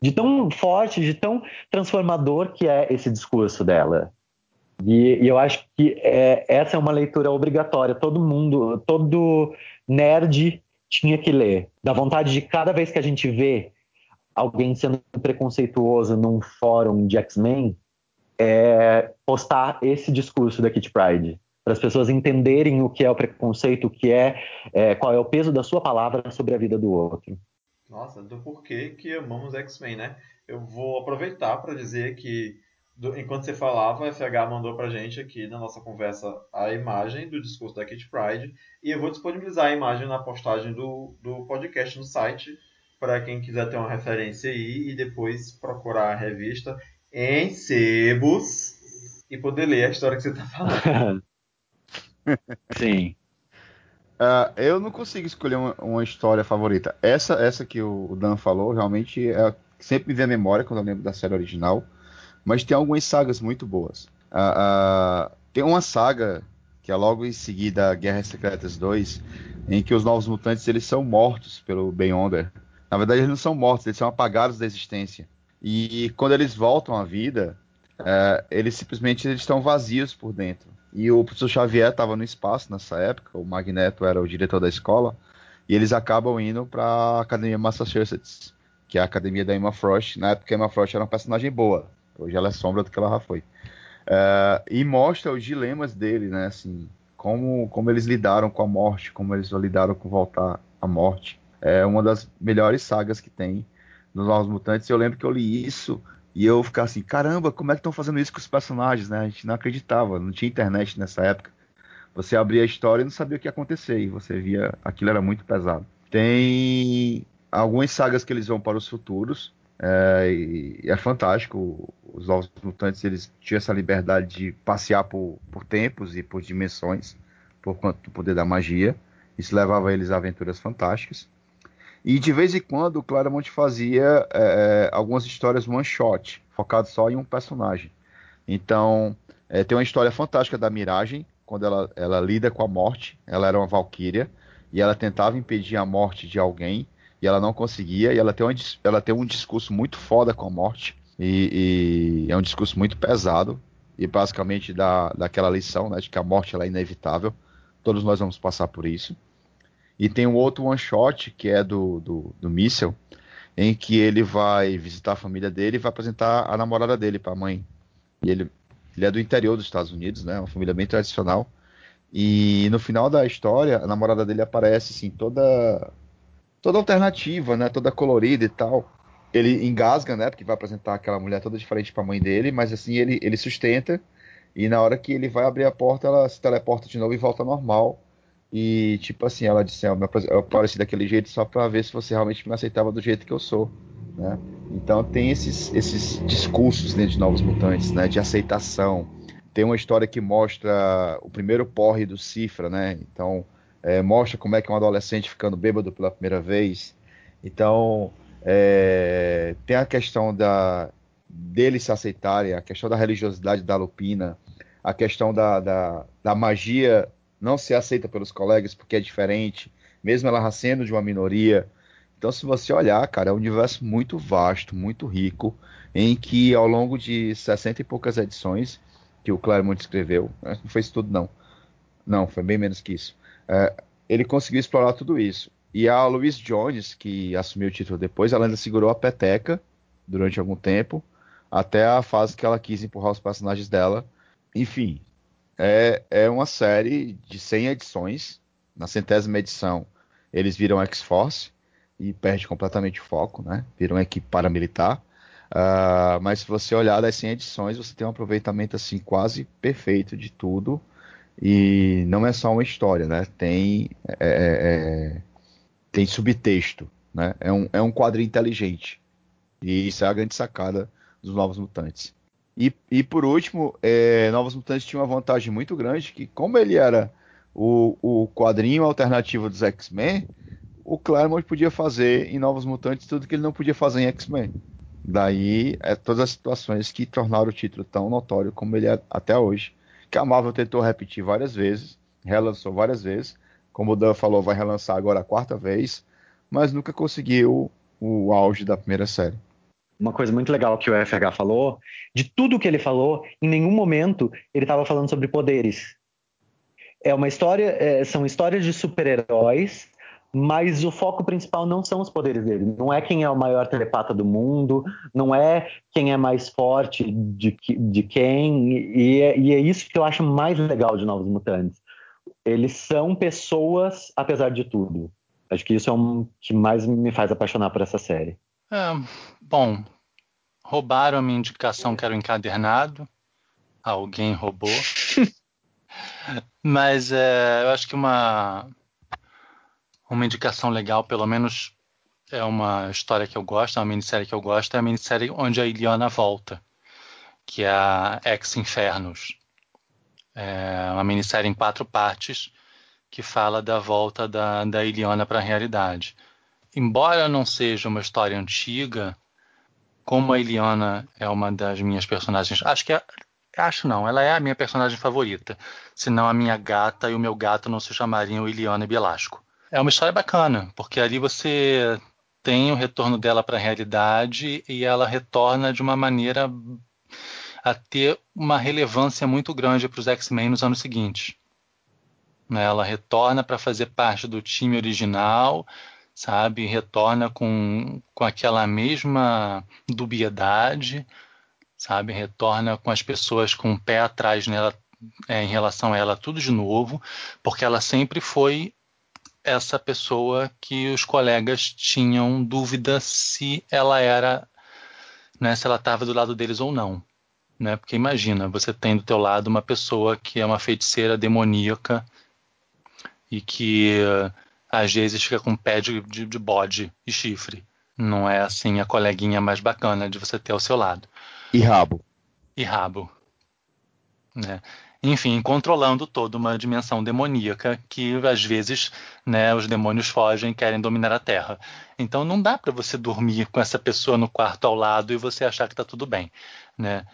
De tão forte, de tão transformador que é esse discurso dela. E, e eu acho que é, essa é uma leitura obrigatória. Todo mundo, todo nerd tinha que ler. Dá vontade de cada vez que a gente vê alguém sendo preconceituoso num fórum de X-Men, é, postar esse discurso da Kit Pride para as pessoas entenderem o que é o preconceito, o que é, é, qual é o peso da sua palavra sobre a vida do outro. Nossa, do porquê que amamos X-Men, né? Eu vou aproveitar para dizer que do, enquanto você falava, a FH mandou pra gente aqui na nossa conversa a imagem do discurso da Kit Pride e eu vou disponibilizar a imagem na postagem do, do podcast no site para quem quiser ter uma referência aí e depois procurar a revista em sebos e poder ler a história que você está falando. Sim. Uh, eu não consigo escolher uma, uma, história favorita. Essa, essa que o Dan falou, realmente é, sempre me vem à memória quando eu lembro da série original. Mas tem algumas sagas muito boas. Uh, uh, tem uma saga que é logo em seguida Guerras Secretas 2, em que os novos mutantes eles são mortos pelo Beyonder. Na verdade, eles não são mortos, eles são apagados da existência. E quando eles voltam à vida, uh, eles simplesmente eles estão vazios por dentro. E o professor Xavier estava no espaço nessa época, o Magneto era o diretor da escola, e eles acabam indo para a Academia Massachusetts, que é a academia da Emma Frost. Na época, a Emma Frost era uma personagem boa, hoje ela é sombra do que ela já foi. Uh, e mostra os dilemas dele, né? Assim, como, como eles lidaram com a morte, como eles lidaram com voltar à morte. É uma das melhores sagas que tem nos Novos Mutantes. Eu lembro que eu li isso e eu ficava assim, caramba, como é que estão fazendo isso com os personagens, né? A gente não acreditava, não tinha internet nessa época. Você abria a história e não sabia o que ia acontecer, e você via, aquilo era muito pesado. Tem algumas sagas que eles vão para os futuros, é, e, é fantástico. Os Novos Mutantes, eles tinham essa liberdade de passear por, por tempos e por dimensões, por quanto do poder da magia. Isso levava eles a aventuras fantásticas. E de vez em quando o Claremont fazia é, é, algumas histórias one shot, focado só em um personagem. Então, é, tem uma história fantástica da Miragem, quando ela, ela lida com a morte. Ela era uma valquíria e ela tentava impedir a morte de alguém e ela não conseguia. E ela tem, uma, ela tem um discurso muito foda com a morte e, e é um discurso muito pesado e basicamente dá daquela lição né, de que a morte ela é inevitável. Todos nós vamos passar por isso. E tem um outro one shot que é do, do, do Míssel, em que ele vai visitar a família dele e vai apresentar a namorada dele para a mãe. E ele, ele é do interior dos Estados Unidos, né? Uma família bem tradicional. E no final da história, a namorada dele aparece assim, toda toda alternativa, né? Toda colorida e tal. Ele engasga, né? Porque vai apresentar aquela mulher toda diferente para a mãe dele, mas assim ele, ele sustenta. E na hora que ele vai abrir a porta, ela se teleporta de novo e volta normal. E, tipo assim, ela disse: Eu apareci daquele jeito só para ver se você realmente me aceitava do jeito que eu sou. Né? Então, tem esses, esses discursos dentro de Novos Mutantes, né? De aceitação. Tem uma história que mostra o primeiro porre do Cifra, né? Então, é, mostra como é que um adolescente ficando bêbado pela primeira vez. Então, é, tem a questão da deles se aceitarem, a questão da religiosidade da Lupina, a questão da, da, da magia não ser aceita pelos colegas porque é diferente, mesmo ela sendo de uma minoria. Então, se você olhar, cara, é um universo muito vasto, muito rico, em que ao longo de 60 e poucas edições que o Claremont escreveu, né, não foi isso tudo, não. Não, foi bem menos que isso. É, ele conseguiu explorar tudo isso. E a Louise Jones, que assumiu o título depois, ela ainda segurou a peteca durante algum tempo, até a fase que ela quis empurrar os personagens dela. Enfim, é, é uma série de 100 edições. Na centésima edição, eles viram X-Force e perde completamente o foco, né? Viram equipe paramilitar. Uh, mas se você olhar das 100 edições, você tem um aproveitamento assim quase perfeito de tudo. E não é só uma história, né? Tem, é, é, é tem subtexto, né? É um, é um quadrinho inteligente. E isso é a grande sacada dos Novos Mutantes. E, e por último, é, Novos Mutantes tinha uma vantagem muito grande, que como ele era o, o quadrinho alternativo dos X-Men, o Claremont podia fazer em Novos Mutantes tudo que ele não podia fazer em X-Men. Daí, é todas as situações que tornaram o título tão notório como ele é até hoje. Que a Marvel tentou repetir várias vezes, relançou várias vezes. Como o Dan falou, vai relançar agora a quarta vez, mas nunca conseguiu o auge da primeira série uma coisa muito legal que o FH falou, de tudo que ele falou, em nenhum momento ele estava falando sobre poderes. É uma história, é, são histórias de super-heróis, mas o foco principal não são os poderes dele. Não é quem é o maior telepata do mundo, não é quem é mais forte de, de quem, e é, e é isso que eu acho mais legal de Novos Mutantes. Eles são pessoas, apesar de tudo. Acho que isso é o que mais me faz apaixonar por essa série. É, bom, roubaram a minha indicação que era o encadernado. Alguém roubou. Mas é, eu acho que uma, uma indicação legal, pelo menos é uma história que eu gosto, é uma minissérie que eu gosto, é a minissérie onde a Iliana volta, que é a Ex Infernos. É uma minissérie em quatro partes que fala da volta da, da Iliana para a realidade. Embora não seja uma história antiga, como a Iliana é uma das minhas personagens, acho que é, acho não, ela é a minha personagem favorita. Senão a minha gata e o meu gato não se chamariam Iliana e Belasco. É uma história bacana, porque ali você tem o retorno dela para a realidade e ela retorna de uma maneira a ter uma relevância muito grande para os X-Men nos anos seguintes. Ela retorna para fazer parte do time original, sabe? Retorna com, com aquela mesma dubiedade, sabe? Retorna com as pessoas com o pé atrás nela é, em relação a ela tudo de novo, porque ela sempre foi essa pessoa que os colegas tinham dúvida se ela era, né, se ela estava do lado deles ou não, né? Porque imagina, você tem do teu lado uma pessoa que é uma feiticeira demoníaca e que às vezes fica com pé de, de, de bode e chifre. Não é assim a coleguinha mais bacana de você ter ao seu lado. E rabo. E rabo. Né? enfim, controlando toda uma dimensão demoníaca que às vezes né, os demônios fogem e querem dominar a Terra. Então não dá para você dormir com essa pessoa no quarto ao lado e você achar que está tudo bem. Né?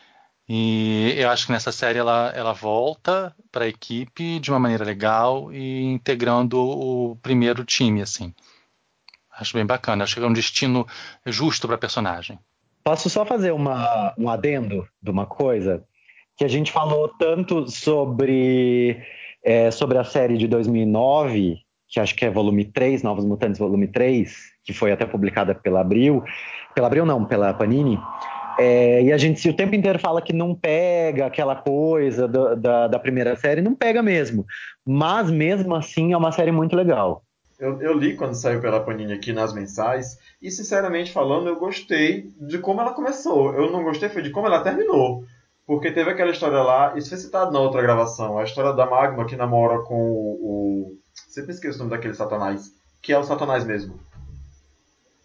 E eu acho que nessa série ela, ela volta para a equipe de uma maneira legal e integrando o primeiro time. assim. Acho bem bacana. Acho que é um destino justo para a personagem. Posso só fazer uma, um adendo de uma coisa? que a gente falou tanto sobre, é, sobre a série de 2009, que acho que é volume 3, Novos Mutantes volume 3, que foi até publicada pela Abril, pela Abril não, pela Panini, é, e a gente o tempo inteiro fala que não pega aquela coisa do, da, da primeira série, não pega mesmo, mas mesmo assim é uma série muito legal. Eu, eu, li quando saiu pela Panini aqui nas mensais, e sinceramente falando, eu gostei de como ela começou. Eu não gostei foi de como ela terminou. Porque teve aquela história lá, isso foi citado na outra gravação, a história da Magma que namora com o. o sempre esqueço o nome daquele Satanás, que é o Satanás mesmo.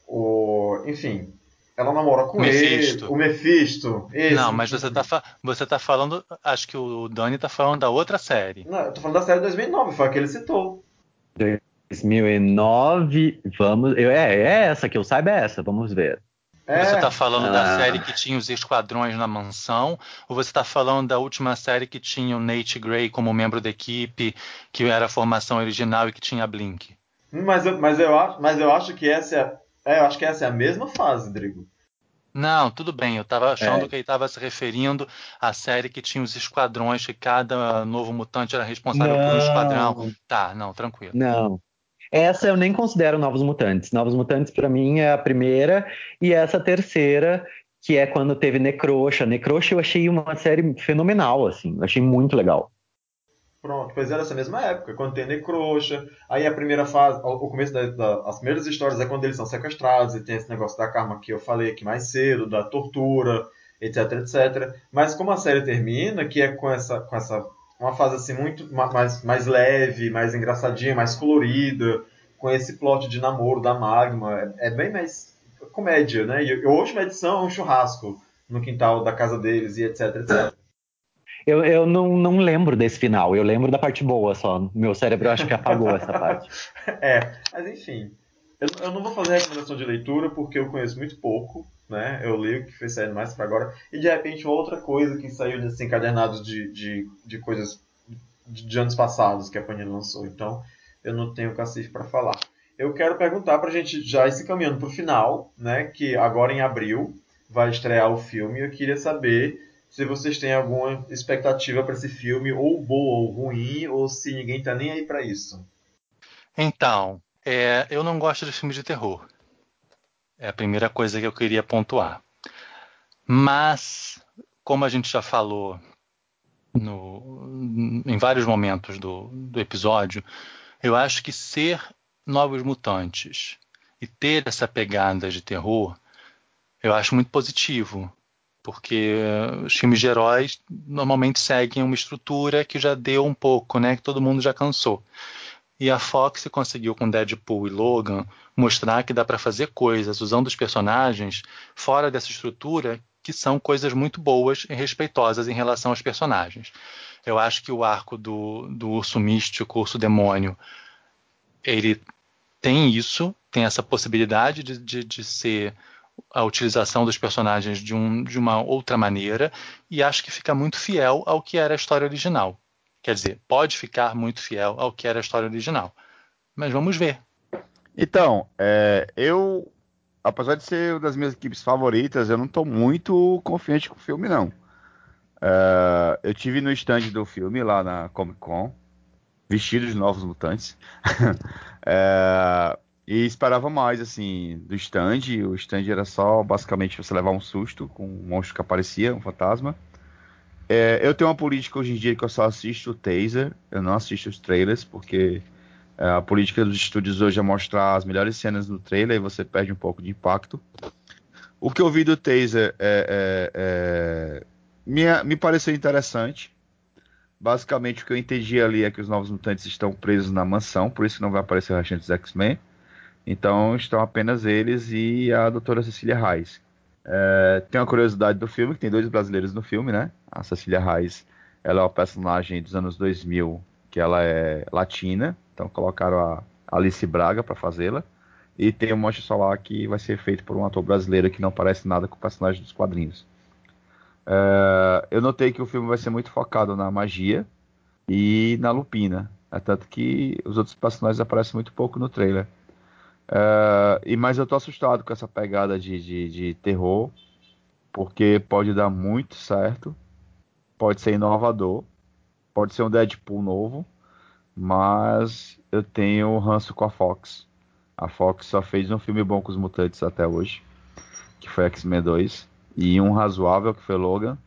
O, enfim, ela namora com Mephisto. ele, o Mephisto. Esse. Não, mas você tá, você tá falando, acho que o Dani tá falando da outra série. Não, eu tô falando da série de 2009, foi a que ele citou. 2009, vamos. É, é essa que eu saiba, é essa, vamos ver. É. Você está falando ah. da série que tinha os esquadrões na mansão, ou você está falando da última série que tinha o Nate Gray como membro da equipe, que era a formação original e que tinha a Blink? Mas eu, mas eu, acho, mas eu acho que essa é, é, eu acho que essa é a mesma fase, Drigo. Não, tudo bem. Eu estava achando é. que ele estava se referindo à série que tinha os esquadrões, que cada novo mutante era responsável não. por um esquadrão. Tá, não, tranquilo. Não. Essa eu nem considero Novos Mutantes. Novos Mutantes, para mim, é a primeira, e essa terceira, que é quando teve Necroxa. Necroxa eu achei uma série fenomenal, assim. Eu achei muito legal. Pronto, pois é dessa mesma época, quando tem Necroxa, aí a primeira fase, o começo das da, as primeiras histórias é quando eles são sequestrados, e tem esse negócio da karma que eu falei aqui mais cedo, da tortura, etc, etc. Mas como a série termina, que é com essa, com essa uma fase assim muito mais, mais leve, mais engraçadinha, mais colorida, com esse plot de namoro da Magma. É, é bem mais comédia, né? E a última edição é um churrasco no quintal da casa deles e etc, etc. Eu, eu não, não lembro desse final, eu lembro da parte boa só. Meu cérebro acho que apagou essa parte. É, mas enfim. Eu, eu não vou fazer recomendação de leitura porque eu conheço muito pouco, né? Eu li o que foi saindo mais para agora. E de repente outra coisa que saiu desses encadernados de, de, de coisas de, de anos passados que a Panini lançou. Então eu não tenho cacife para falar. Eu quero perguntar para a gente já ir se caminhando para o final, né? Que agora em abril vai estrear o filme. Eu queria saber se vocês têm alguma expectativa para esse filme, ou boa ou ruim, ou se ninguém tá nem aí para isso. Então, É, eu não gosto de filmes de terror. É a primeira coisa que eu queria pontuar. Mas, como a gente já falou no, em vários momentos do, do episódio, eu acho que ser Novos Mutantes e ter essa pegada de terror, eu acho muito positivo. Porque os filmes de heróis normalmente seguem uma estrutura que já deu um pouco, né? Que todo mundo já cansou. E a Fox conseguiu com Deadpool e Logan mostrar que dá para fazer coisas usando os personagens fora dessa estrutura que são coisas muito boas e respeitosas em relação aos personagens. Eu acho que o arco do, do urso místico, urso demônio, ele tem isso, tem essa possibilidade de, de, de ser a utilização dos personagens de, um, de uma outra maneira, e acho que fica muito fiel ao que era a história original. Quer dizer, pode ficar muito fiel ao que era a história original. Mas vamos ver. Então, é, eu, apesar de ser uma das minhas equipes favoritas, eu não estou muito confiante com o filme, não. É, eu tive no stand do filme lá na Comic Con, vestido de novos mutantes, é, e esperava mais, assim, do stand. O stand era só, basicamente, você levar um susto com um monstro que aparecia, um fantasma. É, eu tenho uma política hoje em dia que eu só assisto o taser, eu não assisto os trailers, porque é, a política dos estúdios hoje é mostrar as melhores cenas no trailer e você perde um pouco de impacto. O que eu vi do taser é, é, é me, me pareceu interessante. Basicamente, o que eu entendi ali é que os novos mutantes estão presos na mansão, por isso não vai aparecer o restante dos X-Men. Então, estão apenas eles e a doutora Cecília Reis. É, tem uma curiosidade do filme, que tem dois brasileiros no filme, né? A Cecília Reis, ela é uma personagem dos anos 2000, que ela é latina, então colocaram a Alice Braga para fazê-la. E tem o Monte Solar que vai ser feito por um ator brasileiro que não parece nada com o personagem dos quadrinhos. É, eu notei que o filme vai ser muito focado na magia e na Lupina. É tanto que os outros personagens aparecem muito pouco no trailer. Uh, e mas eu tô assustado com essa pegada de, de, de, terror, porque pode dar muito certo, pode ser inovador, pode ser um Deadpool novo, mas eu tenho ranço com a Fox. A Fox só fez um filme bom com os mutantes até hoje, que foi X-Men 2, e um razoável que foi Logan.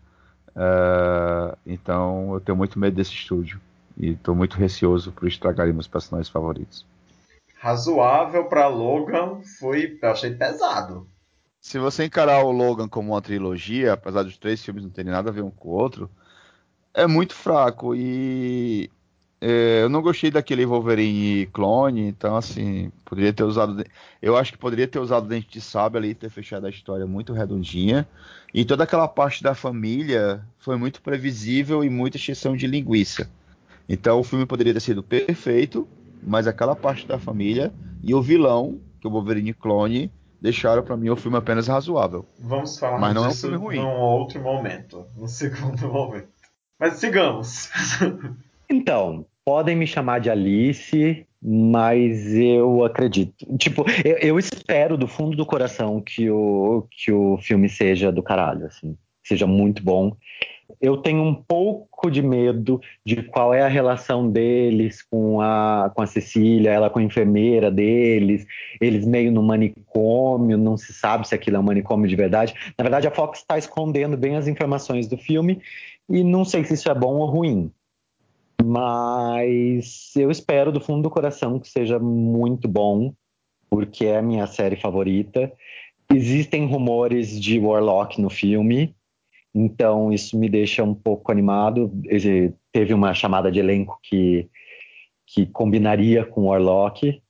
Uh, então eu tenho muito medo desse estúdio e estou muito receoso por estragarem meus personagens favoritos razoável para Logan foi, eu achei pesado. Se você encarar o Logan como uma trilogia, apesar dos três filmes não terem nada a ver um com o outro, é muito fraco e é, eu não gostei daquele Wolverine clone, então assim, poderia ter usado, eu acho que poderia ter usado dente de sábio ali, ter fechado a história muito redondinha. E toda aquela parte da família foi muito previsível e muita exceção de linguiça. Então o filme poderia ter sido perfeito, mas aquela parte da família e o vilão, que é o Wolverine clone, deixaram para mim o filme apenas razoável. Vamos falar mas não disso é um filme ruim. num outro momento, no segundo momento. Mas sigamos. Então, podem me chamar de Alice, mas eu acredito. Tipo, eu, eu, espero do fundo do coração que o, que o filme seja do caralho, assim. Seja muito bom eu tenho um pouco de medo de qual é a relação deles com a, com a Cecília, ela com a enfermeira deles, eles meio no manicômio, não se sabe se aquilo é um manicômio de verdade. Na verdade, a Fox está escondendo bem as informações do filme e não sei se isso é bom ou ruim. Mas eu espero do fundo do coração que seja muito bom, porque é a minha série favorita. Existem rumores de Warlock no filme, então, isso me deixa um pouco animado. Ele teve uma chamada de elenco que, que combinaria com Warlock,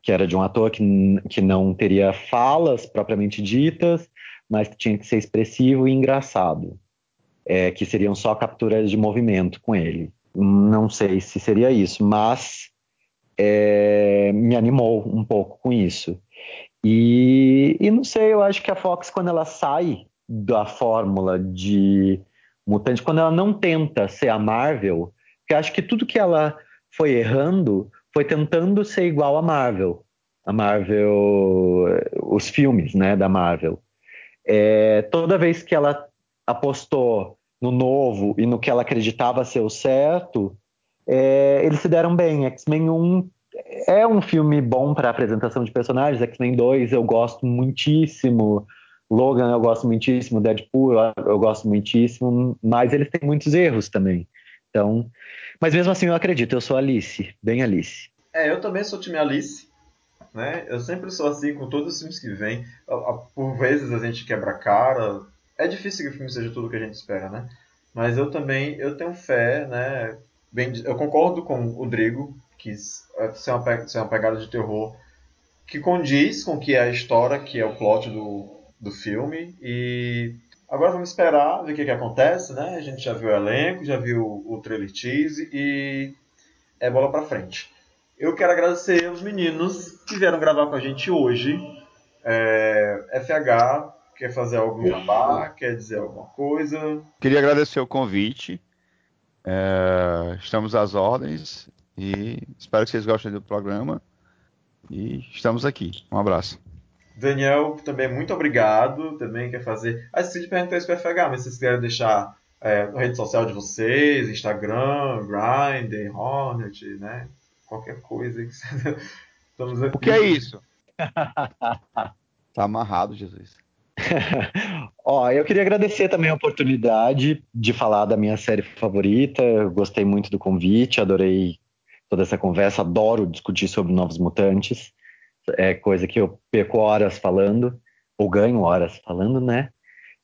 que era de um ator que, que não teria falas propriamente ditas, mas que tinha que ser expressivo e engraçado. É, que seriam só capturas de movimento com ele. Não sei se seria isso, mas é, me animou um pouco com isso. E, e não sei, eu acho que a Fox, quando ela sai da fórmula de mutante, quando ela não tenta ser a Marvel, porque acho que tudo que ela foi errando foi tentando ser igual a Marvel. A Marvel, os filmes né, da Marvel. É, toda vez que ela apostou no novo e no que ela acreditava ser o certo, é, eles se deram bem. X-Men 1 é, é um filme bom para apresentação de personagens. X-Men 2 eu gosto muitíssimo. Logan eu gosto muitíssimo. Deadpool eu, eu gosto muitíssimo. Mas eles têm muitos erros também. Então, mas mesmo assim eu acredito. Eu sou Alice, bem Alice. É, eu também sou time Alice. Né? Eu sempre sou assim com todos os filmes que vêm. Por vezes a gente quebra a cara. É difícil que o filme seja tudo o que a gente espera, né? Mas eu também eu tenho fé, né? Bem, eu concordo com o Drigo, que ser uma, ser uma pegada de terror que condiz com o que é a história, que é o plot do, do filme. E agora vamos esperar ver o que, que acontece, né? A gente já viu o elenco, já viu o trailer tease e é bola pra frente. Eu quero agradecer aos meninos que vieram gravar com a gente hoje. É, FH, quer fazer algum jabá? Quer dizer alguma coisa? Queria agradecer o convite. É, estamos às ordens e espero que vocês gostem do programa. E estamos aqui. Um abraço. Daniel, também muito obrigado. Também quer fazer. Ah, esqueci de perguntar isso para FH, mas se vocês quiserem deixar é, a rede social de vocês, Instagram, Grindr, Hornet, né? qualquer coisa. Estamos aqui. O que é isso? tá amarrado, Jesus. Ó, eu queria agradecer também a oportunidade de falar da minha série favorita. Eu gostei muito do convite, adorei toda essa conversa, adoro discutir sobre Novos Mutantes. É coisa que eu perco horas falando, ou ganho horas falando, né?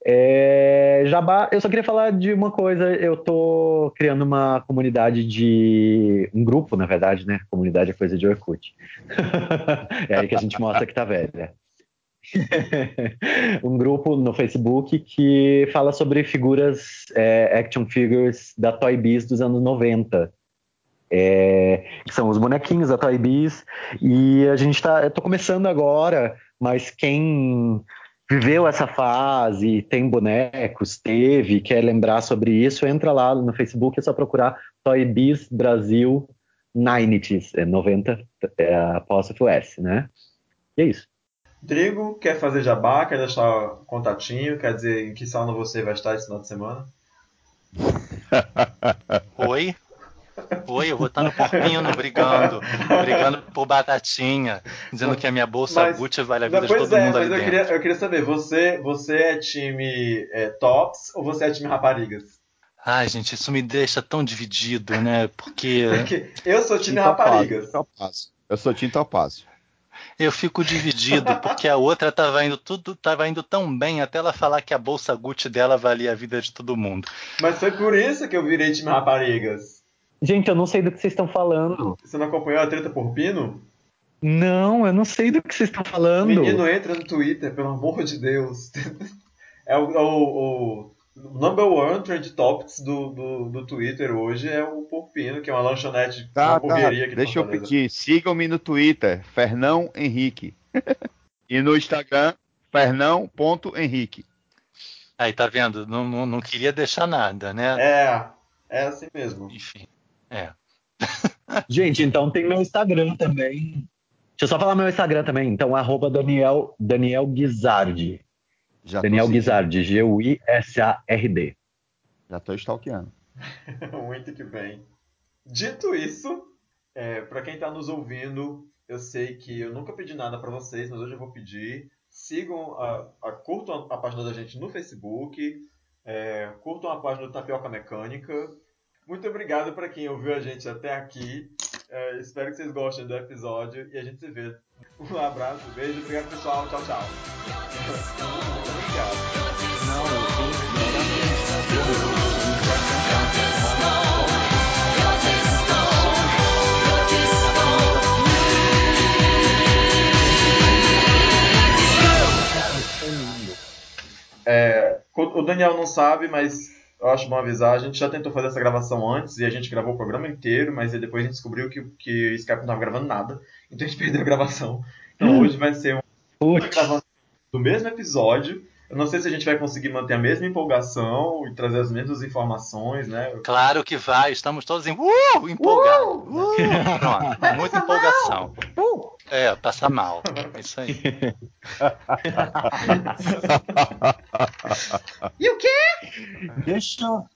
É, Jabá, eu só queria falar de uma coisa. Eu tô criando uma comunidade de. um grupo, na verdade, né? Comunidade é coisa de Orkut. é aí que a gente mostra que tá velha. um grupo no Facebook que fala sobre figuras, é, action figures da Toy Biz dos anos 90. É, que são os bonequinhos da Toy Biz. E a gente tá. Eu tô começando agora, mas quem viveu essa fase, tem bonecos, teve, quer lembrar sobre isso, entra lá no Facebook, é só procurar Toy Biz Brasil 90s, é 90 é apóstrofo S, né? E é isso. Drigo, quer fazer jabá, quer deixar contatinho, quer dizer em que sauna você vai estar esse final de semana? Oi, Oi, eu vou estar no Porpino brigando, brigando por batatinha, dizendo que a minha bolsa mas, Gucci vale a vida de todo é, mundo ali eu dentro. Queria, eu queria saber, você, você é time é, tops ou você é time raparigas? Ai, gente, isso me deixa tão dividido, né? Porque. Porque eu sou time raparigas. Eu sou time topázio. Eu fico dividido, porque a outra tava indo tudo, tava indo tão bem até ela falar que a bolsa Gucci dela valia a vida de todo mundo. Mas foi por isso que eu virei time raparigas. Gente, eu não sei do que vocês estão falando. Você não acompanhou a treta por Pino? Não, eu não sei do que vocês estão falando. Menino, entra no Twitter, pelo amor de Deus. É o, o, o number one trend topics do, do, do, Twitter hoje é o Porpino, que é uma lanchonete, tá, uma hamburgueria tá. Deixa eu pedir, sigam-me no Twitter, Fernão Henrique. e no Instagram, fernão.henrique. Aí, tá vendo? Não, não, não queria deixar nada, né? É, é assim mesmo. Enfim. É. Gente, então tem meu Instagram também. Deixa eu só falar meu Instagram também. Então, arroba Daniel, Daniel Guizardi. Já Daniel Guizardi, G-U-I-S-A-R-D. Já tô stalkeando. Muito que bem. Dito isso, é, para quem está nos ouvindo, eu sei que eu nunca pedi nada para vocês, mas hoje eu vou pedir. Sigam, a, a, curtam a página da gente no Facebook, é, curtam a página do Tapioca Mecânica, muito obrigado para quem ouviu a gente até aqui. É, espero que vocês gostem do episódio e a gente se vê. Um abraço, um beijo, obrigado pessoal, tchau, tchau. É, o Daniel não sabe, mas eu acho bom avisar. A gente já tentou fazer essa gravação antes e a gente gravou o programa inteiro, mas depois a gente descobriu que, que o Skype não estava gravando nada, então a gente perdeu a gravação. Então hum. hoje vai ser uma gravação do mesmo episódio. Eu não sei se a gente vai conseguir manter a mesma empolgação e trazer as mesmas informações, né? Claro que vai, estamos todos em uh, empolgados. Uh! Uh! Pronto, muita empolgação. Uh! É, passa mal. É isso aí. e o quê? Deixa eu.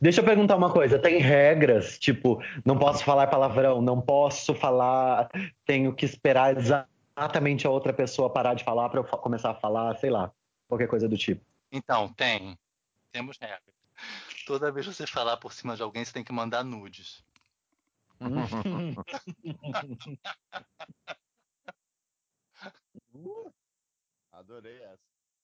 Deixa eu perguntar uma coisa. Tem regras, tipo, não posso falar palavrão, não posso falar, tenho que esperar exatamente a outra pessoa parar de falar para eu começar a falar, sei lá, qualquer coisa do tipo. Então, tem. Temos regras. Toda vez que você falar por cima de alguém, você tem que mandar nudes. Adorei essa.